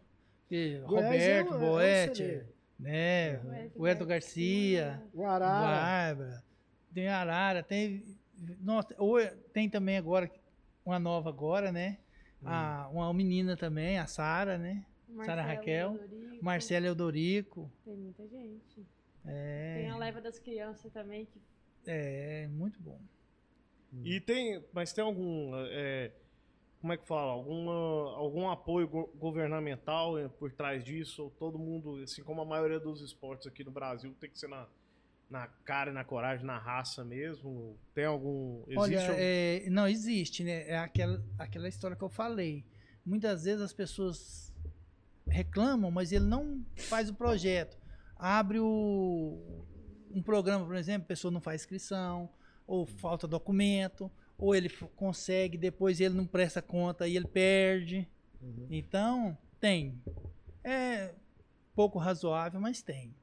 E Goiás é Roberto, um- é um né? O O Edson Garcia, O Arara. Tem Arara, tem. Nossa, é- tem também agora uma nova agora, né? A, uma menina também, a Sara, né? Sara Raquel, Dorico, Marcelo Eudorico. Tem muita gente. É, Tem a leva das crianças também, que é muito bom. E tem, mas tem algum, é, como é que fala, alguma, algum apoio go- governamental é, por trás disso? Ou todo mundo, assim como a maioria dos esportes aqui no Brasil, tem que ser na, na cara e na coragem, na raça mesmo? Tem algum, existe Olha, algum- é, não existe, né? É aquela, aquela história que eu falei. Muitas vezes as pessoas reclamam, mas ele não faz o projeto. Abre o, um programa, por exemplo, a pessoa não faz inscrição, ou falta documento, ou ele consegue, depois ele não presta conta e ele perde. Uhum. Então, tem. É pouco razoável, mas tem.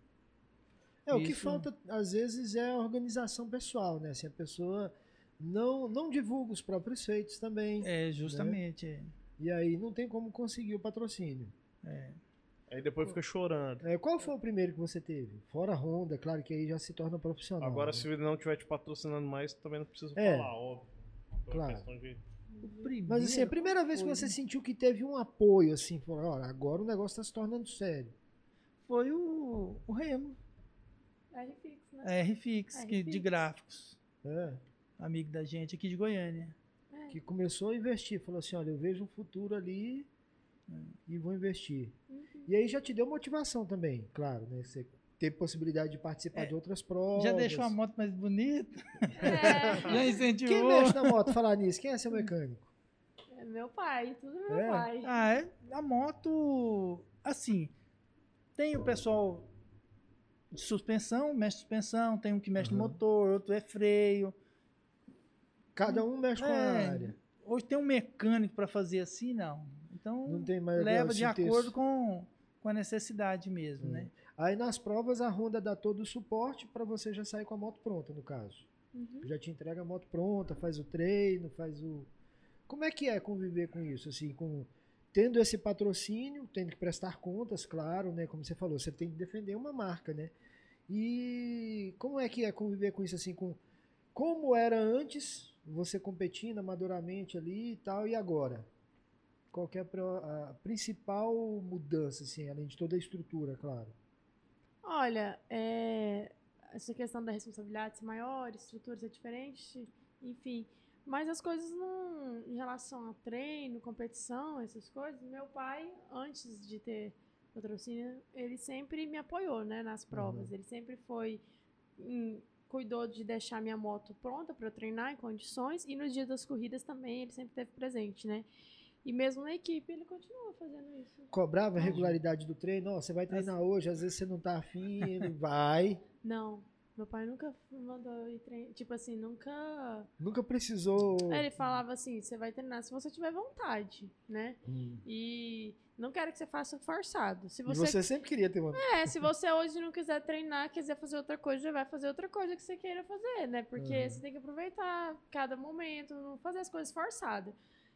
É, o que Isso. falta, às vezes, é a organização pessoal, né? Assim, a pessoa não, não divulga os próprios feitos também. É justamente. é. E aí não tem como conseguir o patrocínio. Aí depois fica chorando. É, qual foi o primeiro que você teve? Fora a Honda, claro que aí já se torna profissional. Agora, né? se ele não estiver te patrocinando mais, também não precisa É. falar, óbvio. Por Claro. questão de- Mas assim, a primeira vez que você sentiu que teve um apoio, assim, falou, olha, agora o negócio está se tornando sério. Foi o, o Remo, é fixo, né? a RFix, A que, de RFix. gráficos. É, amigo da gente aqui de Goiânia. que começou a investir, falou assim, olha, eu vejo um futuro ali e vou investir. Uhum. E aí já te deu motivação também, claro, né? Você teve possibilidade de participar É, de outras provas. Já deixou a moto mais bonita, É, [laughs] já Quem incentivou. mexe na moto, falar nisso? Quem é seu mecânico? é meu pai, tudo meu É? pai. Ah, é, a moto, assim, tem o pessoal de suspensão, mexe suspensão, tem um que mexe no Uhum. motor, outro é freio. Cada um mexe com a É, área. Hoje tem um mecânico para fazer assim, não. Então, Não tem mais leva de acordo com, com a necessidade mesmo, Hum. né? Aí nas provas a Honda dá todo o suporte para você já sair com a moto pronta, no caso. Uhum. Já te entrega a moto pronta, faz o treino, faz o. Como é que é conviver com isso? Assim, com tendo esse patrocínio, tendo que prestar contas, claro, né? Como você falou, você tem que defender uma marca, né? E como é que é conviver com isso assim, com como era antes, você competindo amadoramente ali e tal, e agora? Qual é a principal mudança, assim, além de toda a estrutura, claro? Olha, é, essa questão da responsabilidade ser maior, estrutura ser diferente, enfim. Mas as coisas não. Em relação a treino, competição, essas coisas, meu pai, antes de ter patrocínio, ele sempre me apoiou, né, nas provas. Ele sempre foi. em- cuidou de deixar minha moto pronta para eu treinar em condições e nos dias das corridas também ele sempre esteve presente, né? E mesmo na equipe ele continua fazendo isso. Cobrava a regularidade do treino, ó, você vai treinar hoje, às vezes você não tá afim, ele vai. Não, Meu pai nunca mandou ir treinar. Tipo assim, nunca. Nunca precisou. Aí Ele falava assim: você vai treinar se você tiver vontade, né? Hum. E não quero que você faça forçado. Se E você, você sempre queria ter uma. É, se você hoje não quiser treinar, quiser fazer outra coisa, já vai fazer outra coisa que você queira fazer, né? Porque Uhum. você tem que aproveitar cada momento, não fazer as coisas forçadas.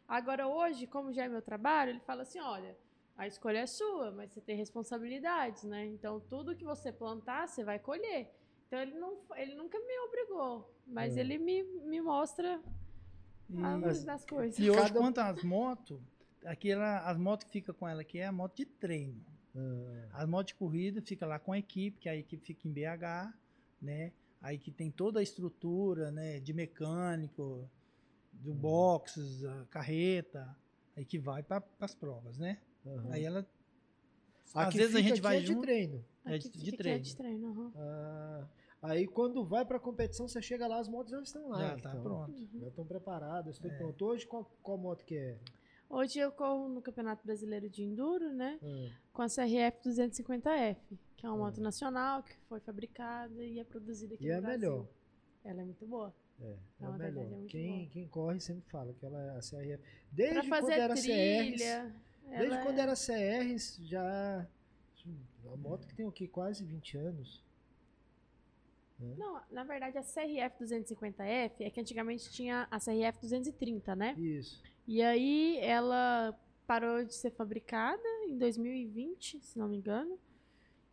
Agora, hoje, como já é meu trabalho, ele fala assim: olha, a escolha é sua, mas você tem responsabilidades, né? Então, tudo que você plantar, você vai colher. Então, ele, não, ele nunca me obrigou, mas É. ele me, me mostra E, a Mas- luz das coisas. e hoje, Cada- quanto às motos, aquela, as motos que fica com ela aqui é a moto de treino. Ah, As motos de corrida fica lá com a equipe, que a equipe fica em BH, né? Aí que tem toda a estrutura, né? De mecânico, do boxes, a carreta, aí que vai para as provas, né? aham. Aí ela. A às vezes a gente vai é de junto. treino. É de- fica de que é treino. de treino, aham. Ah, aí quando vai pra competição, você chega lá, as motos já estão lá. Já tá então. pronto. Já estão preparadas, tudo É. pronto. Hoje, qual, qual moto que é? Hoje eu corro no Campeonato Brasileiro de Enduro, né? Ah, Com a CRF 250F, que é uma Hum. moto nacional que foi fabricada e é produzida aqui E no é a Brasil. melhor. Ela é muito boa. É, é a melhor. é muito quem, boa. quem corre sempre fala que ela é a CRF. Desde quando fazer era CRs, trilha. desde quando é- era CRs, já. A moto que tem o quê? Quase 20 anos. Não, na verdade a CRF 250F é que antigamente tinha a CRF 230, né? Isso. E aí ela parou de ser fabricada em 2020, se não me engano.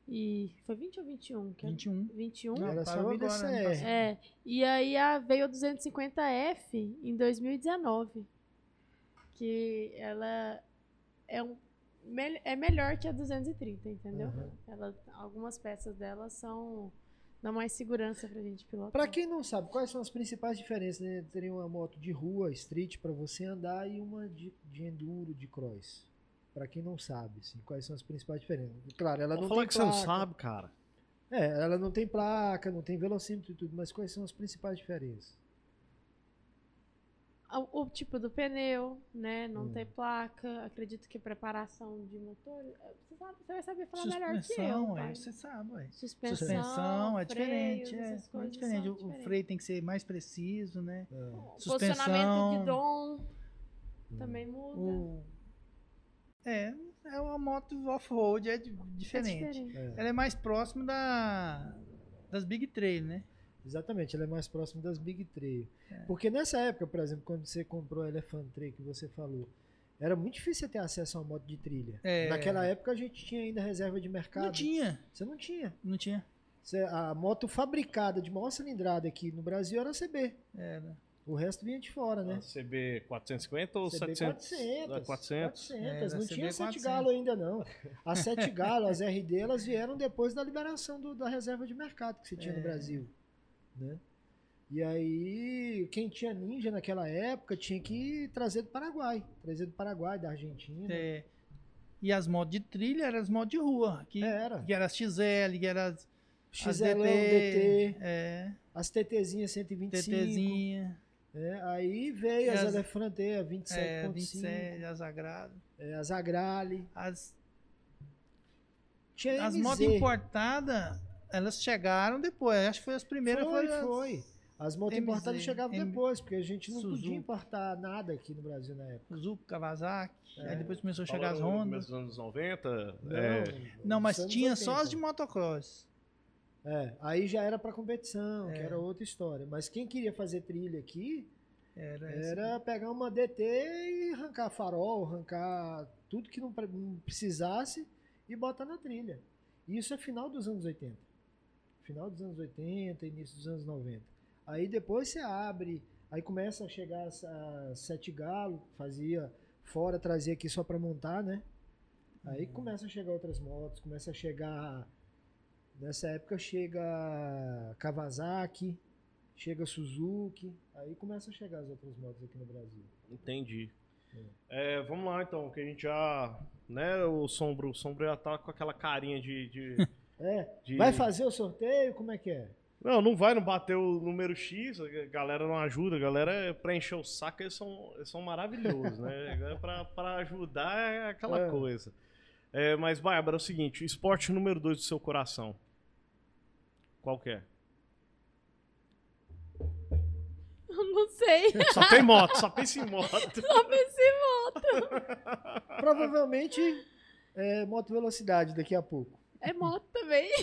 E foi 20 ou 21? Que é- 21. 21? Não, agora, passado. É, e aí a, veio a 250F em 2019. Que ela é, um, é melhor que a 230, entendeu? Aham. Ela, algumas peças dela são. Dão mais segurança pra gente pilotar. Pra quem não sabe, quais são as principais diferenças né, entre uma moto de rua, street, pra você andar e uma de, de enduro, de cross? Pra quem não sabe, assim, quais são as principais diferenças? Claro, ela Vou não falar tem que você não placa. sabe, cara. É, ela não tem placa, não tem velocímetro e tudo, mas quais são as principais diferenças? O, o tipo do pneu, né? Não Hum. ter placa. Acredito que preparação de motor. Você, sabe, você vai saber falar melhor que eu. Suspensão, pai. é, você sabe, ué. Suspensão, Suspensão é freios, diferente, é, é diferente. são O- freio tem que ser mais preciso, né? Ah, O Posicionamento Suspensão. de guidon hum. também muda. O... É, é uma moto off-road, é É diferente. diferente. é. Ela é mais próxima da, das Big Trail, né? Exatamente, ela é mais próxima das Big Trail. É. Porque nessa época, por exemplo, quando você comprou a Elephant Trail que você falou, era muito difícil você ter acesso a uma moto de trilha. É. Naquela época a gente tinha ainda reserva de mercado. Não tinha, Você não tinha. não tinha. Você- a moto fabricada de maior cilindrada aqui no Brasil era a CB. Era. O resto vinha de fora, né? CB 450 ou CB 400? 400. Ah, 400. 400. É, não tinha CB 7 400. galo ainda não. As 7 galo, as RD, elas vieram depois da liberação do- da reserva de mercado que você tinha no É. Brasil. Né? E aí, quem tinha Ninja naquela época tinha que trazer do Paraguai. Trazer do Paraguai, da Argentina. É. E as motos de trilha eram as motos de rua. Que, Era. que era as XL, que era as, as XLão, DT, É, as TTzinhas 125. TTzinha, né? Aí veio as as- Elefranteia é, 27.5, 27, as Agrado. é, as Agrale. As, Tinha as MZ. motos importadas, elas chegaram depois. Acho que foi as primeiras. Foi, as- foi. As motos MZ, importadas chegavam M- depois, porque a gente não Suzuki. podia importar nada aqui no Brasil na época. Suzuki, Kawasaki. É. Aí depois começou a chegar as Falando no Hondas. começo dos anos 90. Não, é, Não, mas nos tinha só 80. as de motocross. É, aí já era pra competição, que É. era outra história. Mas quem queria fazer trilha aqui Era, era pegar uma DT e arrancar farol, arrancar tudo que não precisasse e botar na trilha. Isso é final dos anos 80. Final dos anos 80, início dos anos 90. Aí depois você abre, aí começa a chegar as sete galo, fazia fora, trazia aqui só para montar, né? Aí Uhum. começa a chegar outras motos, começa a chegar. Nessa época chega Kawasaki, chega Suzuki, aí começa a chegar as outras motos aqui no Brasil. Entendi. É, vamos lá então, que a gente já. Né, o Sombro, o Sombro já tá com aquela carinha de. de- [laughs] É, de- vai fazer o sorteio? Como é que é? Não, não vai, não bater o número X, a galera não ajuda, a galera pra encher o saco, eles são, eles são maravilhosos, né? [laughs] pra, pra ajudar é aquela É. coisa. É, mas, Bárbara, é o seguinte, o esporte número 2 do seu coração. Qual que é? Não sei. Só tem moto, só [laughs] pensa em moto. Só pensei [laughs] Provavelmente é moto velocidade daqui a pouco. É moto também. [laughs]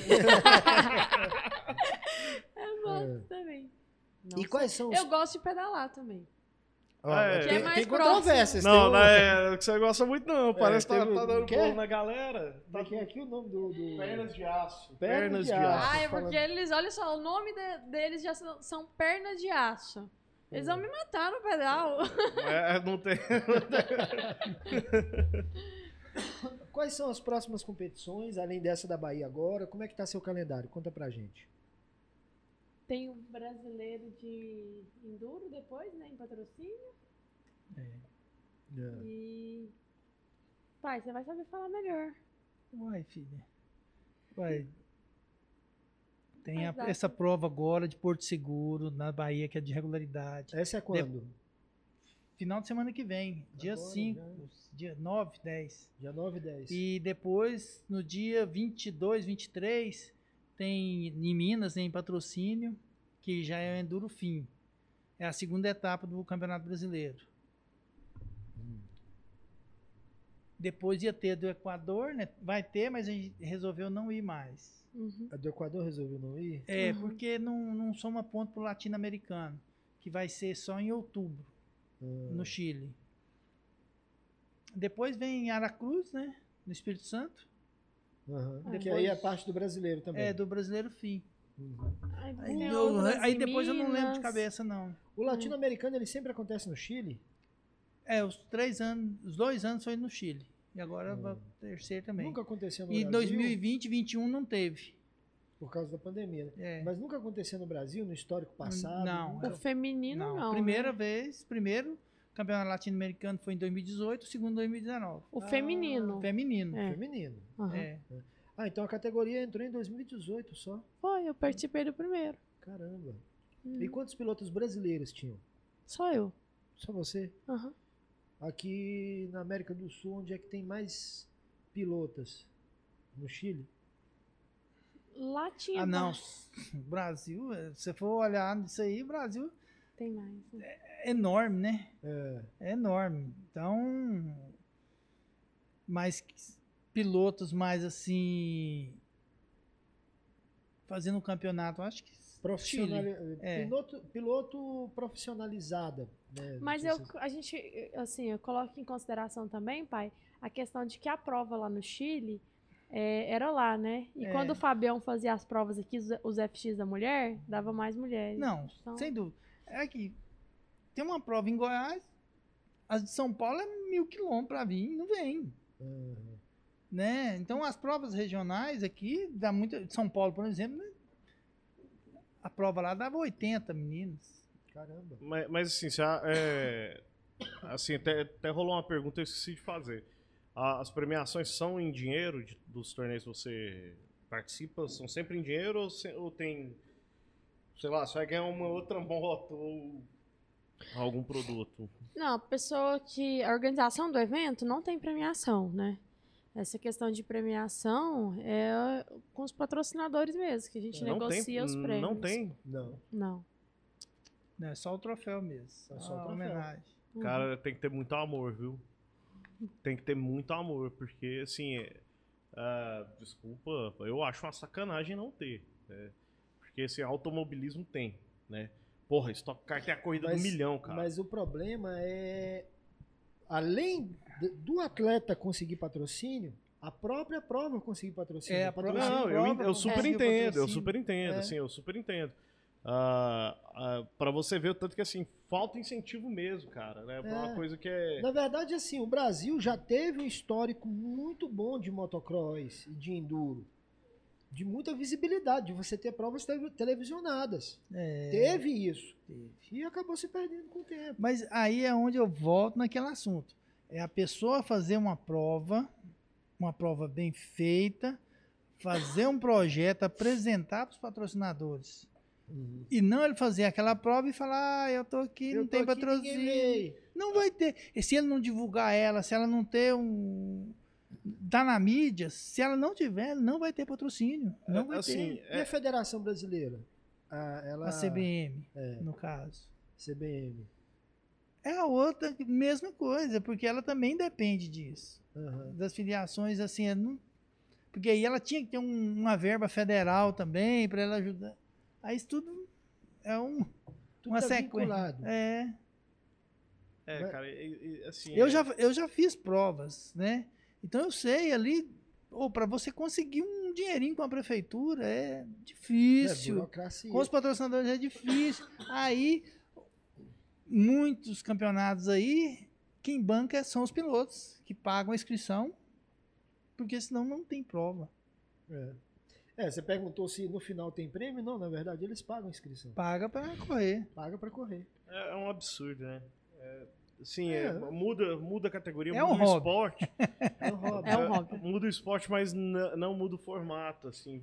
é moto também. Não e quais são os. Eu gosto de pedalar também. Ó, É. tem, Que é tem mais controvérsias. Não, tem não um- é que você gosta muito, não. Parece que tá, tá dando quê? bolo na galera. É que é aqui o nome do. do... Pernas de aço. Pernas de aço. Ah, é falando- porque eles, olha só, o nome de- deles já são, são pernas de aço. Eles vão me matar no pedal. É, não tem. [laughs] Quais são as próximas competições, além dessa da Bahia agora? Como é que tá seu calendário? Conta pra gente. Tem o brasileiro de enduro depois, né? Em patrocínio. E. Pai, você vai saber falar melhor. Uai, filha. Uai. Tem a- essa prova agora de Porto Seguro, na Bahia, que é de regularidade. Essa é quando? Final de semana que vem, dia Agora, 5, dia 9, 10. Dia 9 e 10. E depois, no dia 22, 23, tem em Minas, em patrocínio, que já é o Enduro Fim. É a segunda etapa do Campeonato Brasileiro. Depois ia ter do Equador, né? Vai ter, mas a gente resolveu não ir mais. Uhum. A do Equador resolveu não ir? É, Uhum. porque não, não soma ponto pro latino-americano, que vai ser só em outubro, No Chile. Depois vem Aracruz, né? No Espírito Santo. aham. Depois- Que aí é parte do brasileiro também. É, do Brasileiro Fim. Uhum. Aí, eu- aí depois eu não lembro de cabeça, não. O latino-americano ele sempre acontece no Chile? É, os três anos, os dois anos foi no Chile. E agora Hum. vai o terceiro também. Nunca aconteceu no E Brasil 2020 2021 não teve. Por causa da pandemia. né? É. Mas nunca aconteceu no Brasil, no histórico passado? Não, nunca? O feminino não. não, primeira né? vez, primeiro campeonato latino-americano foi em 2018, o segundo em 2019. O feminino. Feminino. É. Feminino. Aham. É. Ah, então a categoria entrou em 2018 só. Foi, eu participei do primeiro. Caramba. Hum. E quantos pilotos brasileiros tinham? Só eu. Só você? Aham. Aqui na América do Sul, onde é que tem mais pilotas? No Chile? Lá tinha. Ah, não. mais. [laughs] Brasil, eh, se você for olhar nisso aí, Brasil Tem mais. né? é enorme, né? É. É enorme. Então, mais pilotos mais assim fazendo um campeonato, acho que Profissional... Chile. É. Piloto, piloto profissionalizada. né? Mas eu, a gente, assim, eu coloco em consideração também, pai, a questão de que a prova lá no Chile é, era lá, né? E É. quando o Fabião fazia as provas aqui, os, os FX da mulher, dava mais mulheres. Não, Então- sem dúvida. É que tem uma prova em Goiás, as de São Paulo é mil quilômetros para vir, não vem. Aham. Né? Então as provas regionais aqui, dá muito. São Paulo, por exemplo, né? a prova lá dava 80 meninos. Caramba. Mas, mas, assim, se a- é, [coughs] assim até, até rolou uma pergunta que eu esqueci de fazer. As premiações são em dinheiro de- dos torneios que você participa? São sempre em dinheiro ou, se- ou tem, sei lá, você vai ganhar uma outra moto ou algum produto? Não, a pessoa que. A organização do evento não tem premiação, né? Essa questão de premiação é com os patrocinadores mesmo, que a gente não negocia tem, os prêmios. Não tem. Não. Não. Né? É só o troféu mesmo. É só Só a troféu. homenagem. Uhum. Cara, tem que ter muito amor, viu? Tem que ter muito amor, porque assim, é, ah, desculpa, eu acho uma sacanagem não ter. né? Porque esse automobilismo tem, né? Porra, Stock Car tem a corrida Mas- do milhão, cara. Mas o problema é, além do atleta conseguir patrocínio, a própria prova conseguir patrocínio. É, a prova- patrocínio Não, eu, eu super entendo, eu super entendo, É. assim, eu super entendo. Ah, ah, pra você ver o tanto que, assim, falta incentivo mesmo, cara, né? Pra uma É. coisa que é... Na verdade, assim, o Brasil já teve um histórico muito bom de motocross e de enduro. De muita visibilidade, de você ter provas tele- televisionadas. É, Teve isso. teve. E acabou se perdendo com o tempo. Mas aí é onde eu volto naquele assunto. É a pessoa fazer uma prova, uma prova bem feita, fazer um projeto, apresentar para os patrocinadores. E não ele fazer aquela prova e falar, ah, eu tô aqui, Eu não tô tem aqui, patrocínio. Não vai ter. E se ele não divulgar ela, se ela não ter um. Tá na mídia, se ela não tiver, não vai ter patrocínio. Não É, vai assim, ter. E a Federação Brasileira? Ah, ela, A CBM, é. no caso. CBM. É a outra mesma coisa, porque ela também depende disso. Aham. Das filiações, assim, é não- porque aí ela tinha que ter um- uma verba federal também para ela ajudar. Aí isso tudo é um, Tudo uma tá sequência. É. É, cara, e- e, assim. Eu é- já, eu já fiz provas, né? Então eu sei ali, ou para você conseguir um dinheirinho com a prefeitura é É, difícil. burocracia. com os patrocinadores é difícil. Aí, muitos campeonatos aí, quem banca são os pilotos, que pagam a inscrição, porque senão não tem prova. É. É, você perguntou se no final tem prêmio? Não, na verdade eles pagam a inscrição. Paga para correr. Paga pra correr. É, é um absurdo, né? É, assim, É. é, muda, muda a categoria, É muda um o hobby. esporte. [laughs] É um hobby. É um hobby. Muda o esporte, mas não muda o formato, assim.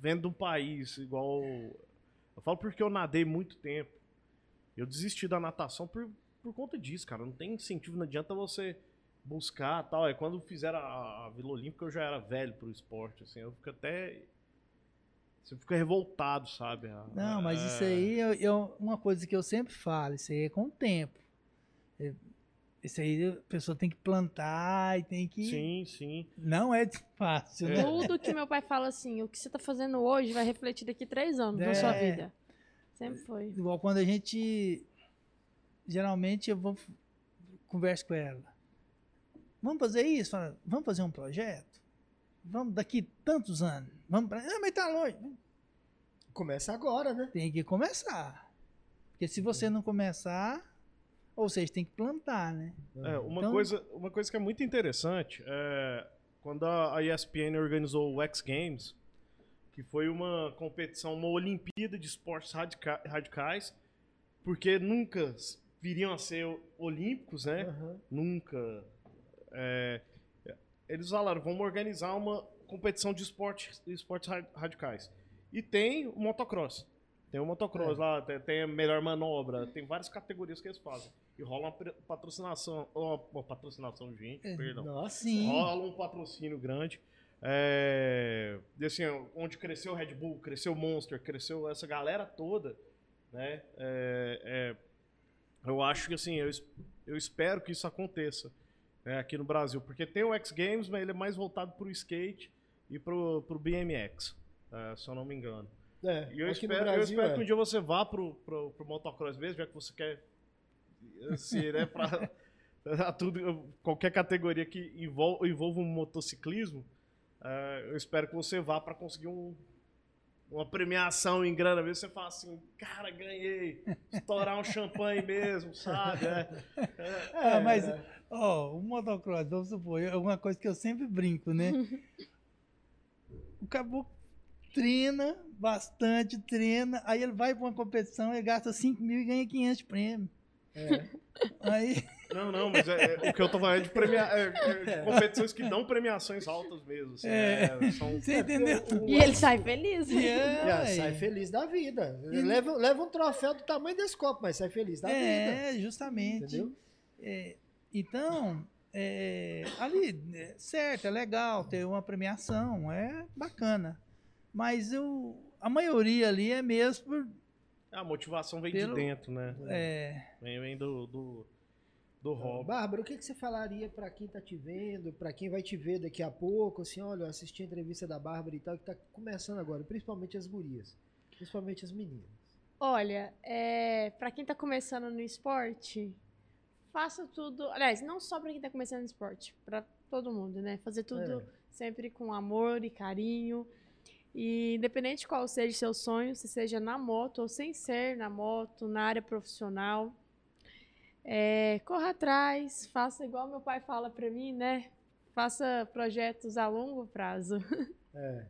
Vendo de um país igual. Eu falo porque eu nadei muito tempo. Eu desisti da natação por, por conta disso, cara. Não tem incentivo, não adianta você buscar tal. É quando fizeram a, a Vila Olímpica, eu já era velho pro esporte, assim. Eu fico até. Você fica revoltado, sabe? A- Não, mas é- isso aí é é uma coisa que eu sempre falo, isso aí é com o tempo. É- Isso aí a pessoa tem que plantar e tem que. Sim, sim. Não é fácil, né? Tudo que meu pai fala assim, o que você tá fazendo hoje vai refletir daqui três anos na sua É. vida. Sempre foi. Igual quando a gente. Geralmente eu vou. Converso com ela. Vamos fazer isso? Fala, vamos fazer um projeto? Vamos daqui tantos anos. Vamos pra. Ah, mas tá longe. Começa agora, né? Tem que começar. Porque se você não começar. Ou seja, tem que plantar, né? É, uma, Então- coisa, uma coisa que é muito interessante é quando a ESPN organizou o X Games, que foi uma competição, uma Olimpíada de esportes radica- radicais, porque nunca viriam a ser olímpicos, né? Aham. Nunca. É, eles falaram, vamos organizar uma competição de esportes, esportes ra- radicais. E tem o motocross. Tem o motocross É. lá, tem, tem a melhor manobra, tem várias categorias que eles fazem. E rola uma patrocinação, ó, uma patrocinação, gente, É, perdão. Nossa. Sim. Rola um patrocínio grande. É, assim, onde cresceu o Red Bull, cresceu o Monster, cresceu essa galera toda, né? É, é, eu acho que assim, eu, eu espero que isso aconteça né, aqui no Brasil, porque tem o X Games, mas ele é mais voltado pro skate e pro, pro BMX, é, se eu não me engano. É, E eu espero, eu Brasil, espero é. que um dia você vá pro, pro, pro motocross mesmo, já que você quer assim, né, pra, [laughs] a tudo, qualquer categoria que envolva, envolva um motociclismo, eh, eu espero que você vá para conseguir um, uma premiação em grana mesmo, você fala assim, cara, ganhei, estourar um champanhe mesmo, sabe? É, [laughs] é, Ah, mas, é. ó, o motocross, vamos supor, é uma coisa que eu sempre brinco, né? [laughs] o caboclo treina bastante, treina, aí ele vai para uma competição, ele gasta 5 mil e ganha 500 de prêmio. É. Aí, Não, não, mas é, é, o que eu tô falando é de, premia, é, é de [laughs] competições que dão premiações altas mesmo. Assim, É. é, são, você entendeu? E ele sai feliz. E É, é, sai feliz da vida. E- Leva, leva um troféu do tamanho desse copo, mas sai feliz da vida. É, justamente. Entendeu? É, então, é, ali, é, certo, é legal ter uma premiação, é bacana. Mas eu, a maioria ali é mesmo por. a motivação vem Pelo- de dentro, né? é, Vem, vem do, do, do hobby. Bárbara, o que, que você falaria pra quem tá te vendo, pra quem vai te ver daqui a pouco, assim, olha, eu assisti a entrevista da Bárbara e tal, que tá começando agora, principalmente as gurias, principalmente as meninas. Olha, é, para quem tá começando no esporte, faça tudo. Aliás, não só para quem tá começando no esporte, para todo mundo, né? Fazer tudo É. sempre com amor e carinho. E independente de qual seja o seu sonho, se seja na moto ou sem ser na moto, na área profissional, é, corra atrás, faça igual meu pai fala para mim, né? Faça projetos a longo prazo. [laughs] É.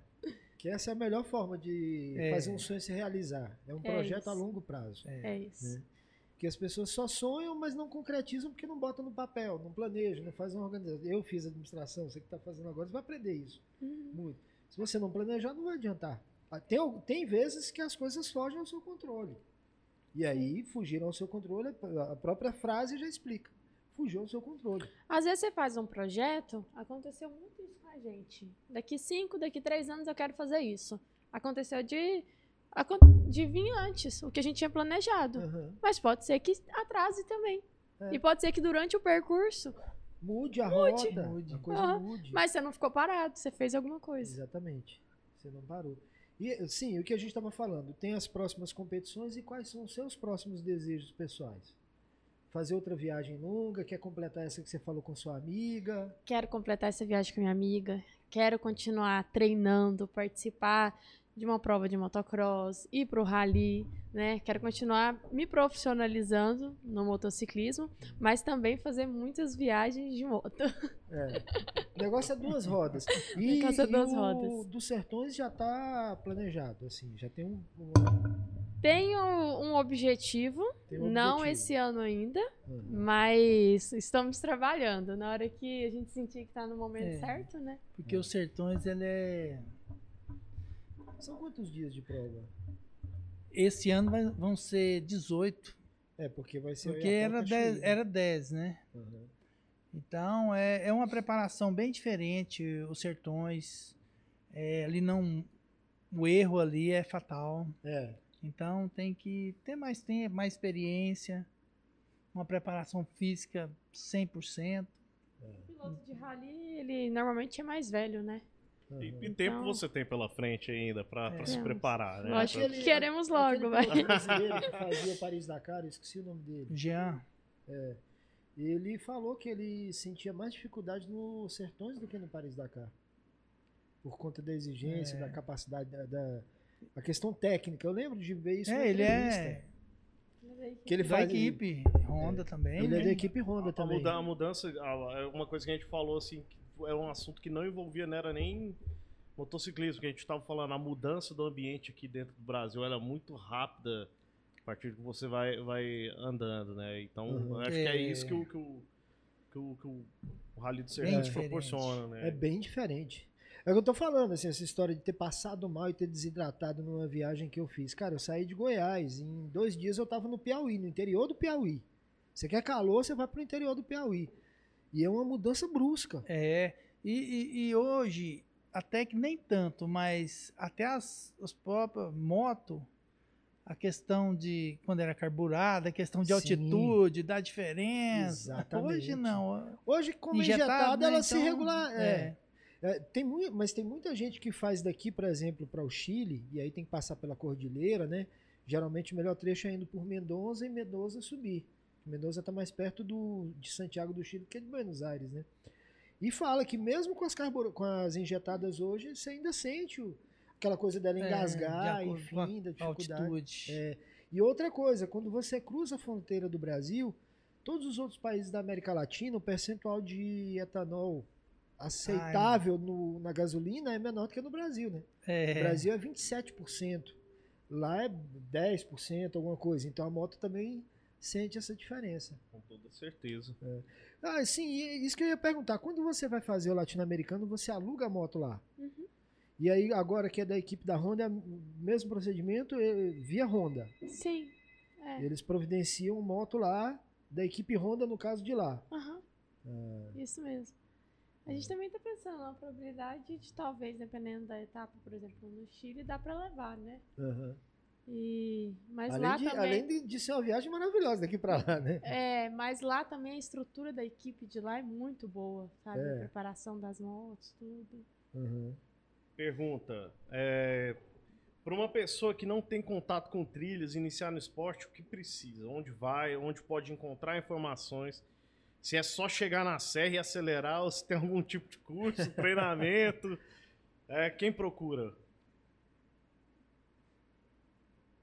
Que essa é a melhor forma de É. fazer um sonho se realizar. É um É projeto isso. a longo prazo. É isso. Né? Porque as pessoas só sonham, mas não concretizam porque não botam no papel, não planejam, não fazem uma organização. Eu fiz administração, você que está fazendo agora, você vai aprender isso. Uhum. Muito. Se você não planejar, não vai adiantar. Ah, Tem, tem vezes que as coisas fogem ao seu controle. E aí, fugiram ao seu controle, a própria frase já explica. Fugiu ao seu controle. Às vezes você faz um projeto, aconteceu muito isso com a gente. Daqui cinco, daqui três anos eu quero fazer isso. Aconteceu de de vir antes, o que a gente tinha planejado. Aham. Mas pode ser que atrase também. É. E pode ser que durante o percurso, Mude a Mude. rota, Mude. a coisa Aham. mude. mas você não ficou parado, você fez alguma coisa. Exatamente. Você não parou. E sim, o que a gente estava falando, tem as próximas competições e quais são os seus próximos desejos pessoais? Fazer outra viagem longa, quer completar essa que você falou com sua amiga? Quero completar essa viagem com minha amiga. Quero continuar treinando, participar de uma prova de motocross, ir pro rally, né? Quero continuar me profissionalizando no motociclismo, mas também fazer muitas viagens de moto. É. O negócio é duas rodas. [laughs] E, negócio é e duas o rodas. dos sertões já está planejado, assim, já tem um, um- Tenho um objetivo, tem um não objetivo. esse ano ainda, Uhum. mas estamos trabalhando. Na hora que a gente sentir que tá no momento É. certo, né? Porque os sertões, ele é. São quantos dias de prova? Esse ano vai- vão ser 18, É, porque vai ser. porque era Copa 10, Chile, né? era 10, né? Uhum. Então é, é uma preparação bem diferente. Os sertões, é, ali não. O erro ali é fatal. É. Então tem que ter mais tempo, mais experiência, uma preparação física 100%. O piloto de rally, ele normalmente é mais velho, né? Uhum. E, e Então- tempo você tem pela frente ainda pra, pra É. se preparar, né? Lógico Pra- que queremos logo, vai. brasileiro que fazia Paris-Dakar, eu esqueci o nome dele. Jean, Ele falou que ele sentia mais dificuldade nos sertões do que no Paris-Dakar. Por conta da exigência, É. da capacidade, da, da- a questão técnica. Eu lembro de ver isso é, ele entrevista. é Que ele da faz, equipe Honda também. Ele é né? da equipe Honda A, também. a mudança, é uma coisa que a gente falou assim, que era um assunto que não envolvia, não era nem motociclismo, que a gente estava falando, a mudança do ambiente aqui dentro do Brasil ela é muito rápida a partir que você vai, vai andando, né? Então, Uhum. eu acho que é É. isso que o, que o, que o, que o, o Rally do Bem Sertões diferente. proporciona, né? É bem diferente. É o que eu tô falando, assim, essa história de ter passado mal e ter desidratado numa viagem que eu fiz. Cara, eu saí de Goiás, em dois dias eu tava no Piauí, no interior do Piauí. Você quer calor, você vai pro interior do Piauí. E é uma mudança brusca. É, e, e- e hoje, até que nem tanto, mas até as, as próprias motos, a questão de quando era carburada, a questão de Sim. altitude, da diferença. Exatamente. Hoje não. Hoje, como Injetado, injetada, né? ela se Então, regular. É. é. É, tem mui- mas tem muita gente que faz daqui, por exemplo, para o Chile, e aí tem que passar pela cordilheira, né? Geralmente o melhor trecho é indo por Mendoza e Mendoza subir. Mendoza está mais perto do, de Santiago do Chile que de Buenos Aires, né? E fala que mesmo com as, carbura- com as injetadas hoje, você ainda sente o- aquela coisa dela É, de engasgar, com a enfim, da dificuldade. altitude. É, E outra coisa, quando você cruza a fronteira do Brasil, todos os outros países da América Latina, o percentual de etanol aceitável no- na gasolina é menor do que no Brasil, né? É, No Brasil é 27%. Lá é 10%, alguma coisa. Então a moto também sente essa diferença. Com toda certeza. Ah, sim, e isso que eu ia perguntar. Quando você vai fazer o latino-americano, você aluga a moto lá? Uhum. E aí, agora que é da equipe da Honda, é o mesmo procedimento é via Honda. Sim. É. Eles providenciam moto lá, da equipe Honda, no caso de lá. Aham. É. Isso mesmo. A gente também tá pensando na probabilidade de talvez, dependendo da etapa, por exemplo, no Chile, dá pra levar, né? Aham. E mas Além, lá de, também além de, de ser uma viagem maravilhosa daqui pra lá, né? é, mas lá também a estrutura da equipe de lá é muito boa, sabe? É. A preparação das motos, tudo. Uhum. Pergunta: é, para uma pessoa que não tem contato com trilhas, iniciar no esporte, o que precisa? Onde vai? Onde pode encontrar informações? Se é só chegar na serra e acelerar, ou se tem algum tipo de curso, [laughs] treinamento? É, quem procura?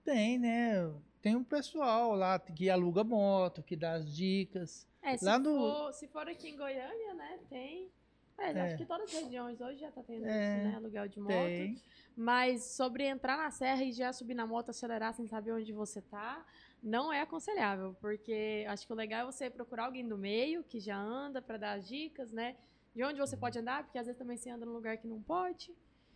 Tem, né? Tem um pessoal lá que aluga moto, que dá as dicas. É, se, Lá no- for, se for aqui em Goiânia, né, tem. É, É. acho que todas as regiões hoje já tá tendo É, isso, né? Aluguel de moto. Tem. Mas sobre entrar na serra e já subir na moto, acelerar sem saber onde você tá, não é aconselhável, porque acho que o legal é você procurar alguém do meio que já anda para dar as dicas, né? De onde você pode andar, porque às vezes também você anda num lugar que não pode.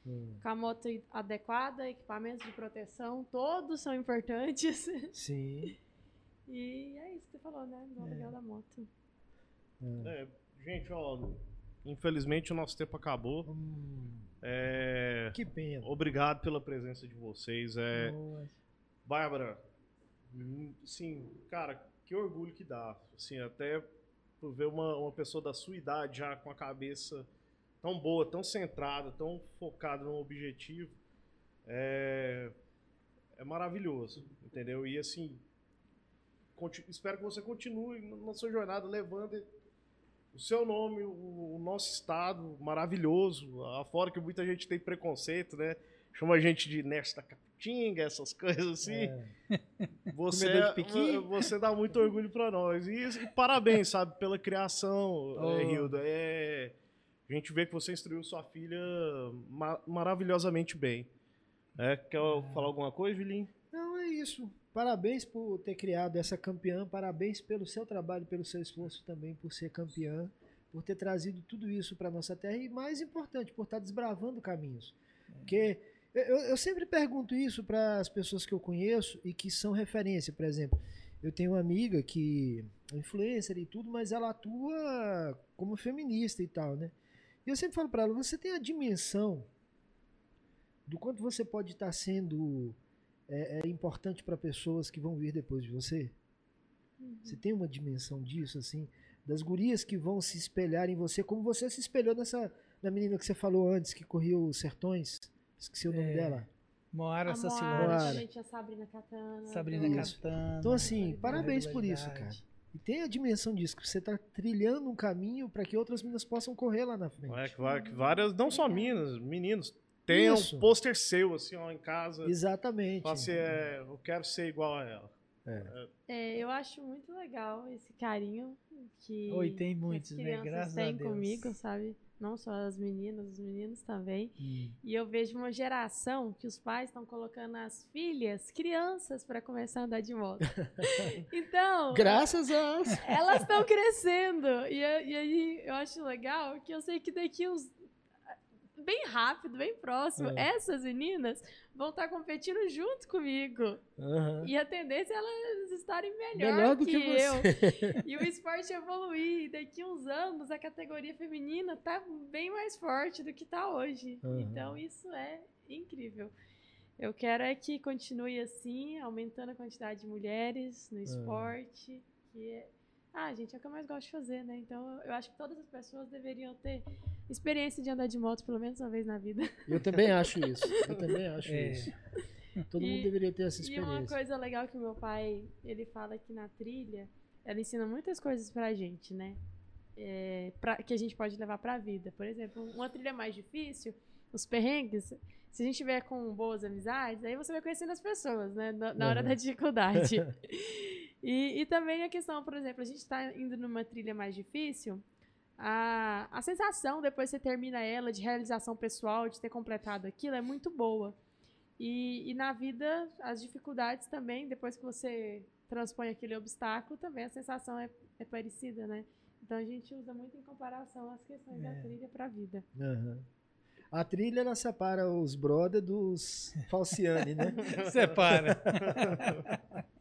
Hum. Com a moto adequada, equipamentos de proteção, todos são importantes. [laughs] Sim. E é isso que você falou, né? Do aluguel da moto. É. É, gente, ó, infelizmente o nosso tempo acabou. Hum. É, Que pena. obrigado pela presença de vocês. É, Boa. Bárbara, hum, sim, cara, que orgulho que dá. Assim, até por ver uma, uma pessoa da sua idade já com a cabeça tão boa, tão centrada, tão focada no objetivo, é, é maravilhoso, entendeu? E assim, espero que você continue na sua jornada levando o seu nome, o, nosso estado maravilhoso, afora que muita gente tem preconceito, né? Chama a gente de nesta capitinga, essas coisas assim. É. [laughs] Você, piqui? você dá muito orgulho pra nós. E, e parabéns, sabe, pela criação, Oh. é, Hilda. É, a gente vê que você instruiu sua filha ma- maravilhosamente bem. É, quer falar alguma coisa, Vilinho? Não, é isso. Parabéns por ter criado essa campeã, parabéns pelo seu trabalho, pelo seu esforço também por ser campeã, por ter trazido tudo isso para nossa terra e mais importante, por estar desbravando caminhos. Porque eu, eu- eu sempre pergunto isso para as pessoas que eu conheço e que são referência, por exemplo. Eu tenho uma amiga que é influencer e tudo, mas ela atua como feminista e tal, né? E eu sempre falo para ela, você tem a dimensão do quanto você pode estar sendo é, é importante para pessoas que vão vir depois de você? Você tem uma dimensão disso, assim? Das gurias que vão se espelhar em você, como você se espelhou nessa na menina que você falou antes, que corria os sertões. Esqueci o nome É. dela. Moara A Sacilante. Moara, gente, a Sabrina Catana. Sabrina Isso. Catana. Então, assim, parabéns por isso, cara. E tem a dimensão disso, que você está trilhando um caminho para que outras meninas possam correr lá na frente. É, que, que várias, não só minas, meninos, tenham Isso. um pôster seu, assim, ó, em casa. Exatamente. Fala assim, é, eu quero ser igual a ela. É, eu acho muito legal esse carinho que Oi, tem muitos, as né? crianças Graças a têm Deus. comigo, sabe? Não só as meninas, os meninos também. Hum. E eu vejo uma geração que os pais estão colocando as filhas, crianças, para começar a andar de moto. [laughs] Então, Graças a. elas estão crescendo. E, e aí eu acho legal que eu sei que daqui uns. Bem rápido, bem próximo, É. essas meninas vão estar competindo junto comigo. Aham. E a tendência é elas estarem melhor, Melhor do que, que eu. [laughs] E o esporte evoluir. E daqui uns anos a categoria feminina tá bem mais forte do que tá hoje. Aham. Então isso é incrível. Eu quero é que continue assim, aumentando a quantidade de mulheres no esporte, que é... Ah, gente, é o que eu mais gosto de fazer, né? Então eu acho que todas as pessoas deveriam ter experiência de andar de moto pelo menos uma vez na vida. Eu também acho isso. Eu também acho É. isso. Todo E- mundo deveria ter essa E uma experiência. coisa legal que o meu pai, ele fala que na trilha, ela ensina muitas coisas pra gente, né? É, pra- que a gente pode levar pra vida. Por exemplo, uma trilha mais difícil, os perrengues, se a gente tiver com boas amizades, aí você vai conhecendo as pessoas, né? Na, na hora Uhum. da dificuldade. [laughs] e, e também a questão, por exemplo, a gente tá indo numa trilha mais difícil, a, a sensação, depois que você termina ela, de realização pessoal, de ter completado aquilo, é muito boa. E, e na vida, as dificuldades também, depois que você transpõe aquele obstáculo, também a sensação é, é parecida, né? Então a gente usa muito em comparação as questões da É. trilha para a vida. Aham. A trilha ela separa os brother dos falciane, né? [laughs] Separa. [laughs]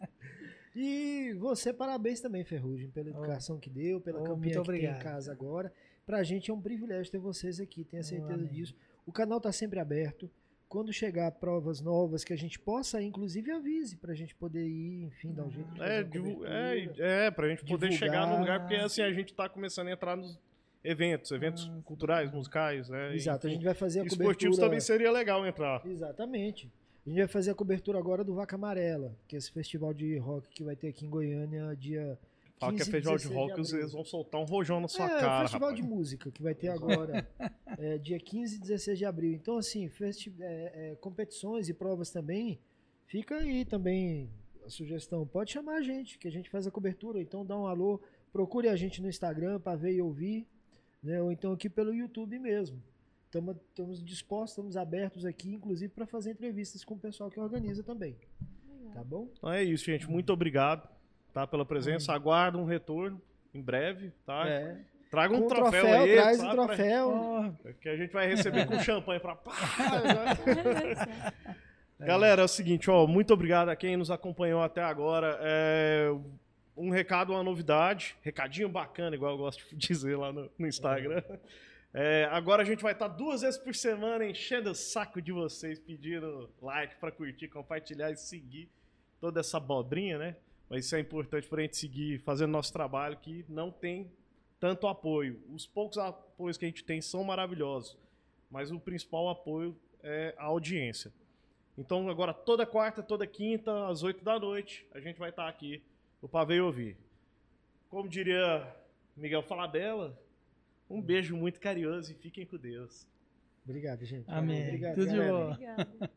E você, parabéns também, Ferrugem, pela Oh. educação que deu, pela Oh, campanha que tem em casa agora. Pra gente é um privilégio ter vocês aqui, tenha Oh, certeza amém. disso. O canal tá sempre aberto. Quando chegar provas novas que a gente possa, inclusive avise pra gente poder ir, enfim, dar um jeito de fazer É, é, é, pra gente poder divulgar. chegar no lugar, porque assim a gente tá começando a entrar nos eventos, eventos Ah, culturais, musicais, né? Exato, a enfim. gente vai fazer a Esportivos cobertura... também seria legal entrar. Exatamente. A gente vai fazer a cobertura agora do Vaca Amarela, que é esse festival de rock que vai ter aqui em Goiânia dia Fala que é 15 festival de 16 rock, abril. eles vão soltar um rojão na sua é, cara, o festival rapaz. de música que vai ter agora, [laughs] é, dia 15 e 16 de abril. Então, assim, é, é, competições e provas também, fica aí também a sugestão. Pode chamar a gente, que a gente faz a cobertura. Então, dá um alô, procure a gente no Instagram para ver e ouvir, né? ou então aqui pelo YouTube mesmo. Tamo- Estamos dispostos, estamos abertos aqui, inclusive para fazer entrevistas com o pessoal que organiza também. Legal. Tá bom? Então é isso, gente. Muito obrigado tá, pela presença. Aguardo um retorno em breve, tá? É. Traga um troféu, troféu, aí, traz tá? o troféu. Oh, Que a gente vai receber com champanhe pra... É. [laughs] Galera, é o seguinte, ó, muito obrigado a quem nos acompanhou até agora. É, um recado, uma novidade, recadinho bacana, igual eu gosto de dizer lá no, no Instagram. É, agora a gente vai estar duas vezes por semana enchendo o saco de vocês, pedindo like para curtir, compartilhar e seguir toda essa abobrinha, né? Mas isso é importante para a gente seguir fazendo nosso trabalho que não tem tanto apoio. Os poucos apoios que a gente tem são maravilhosos, mas o principal apoio é a audiência. Então agora toda quarta, toda quinta, às 8 da noite, a gente vai estar aqui o Pavê ouvir. Como diria Miguel Falabella, um beijo muito carinhoso e fiquem com Deus. Obrigado, gente. Amém. Obrigado, Tudo de galera. boa. Obrigada.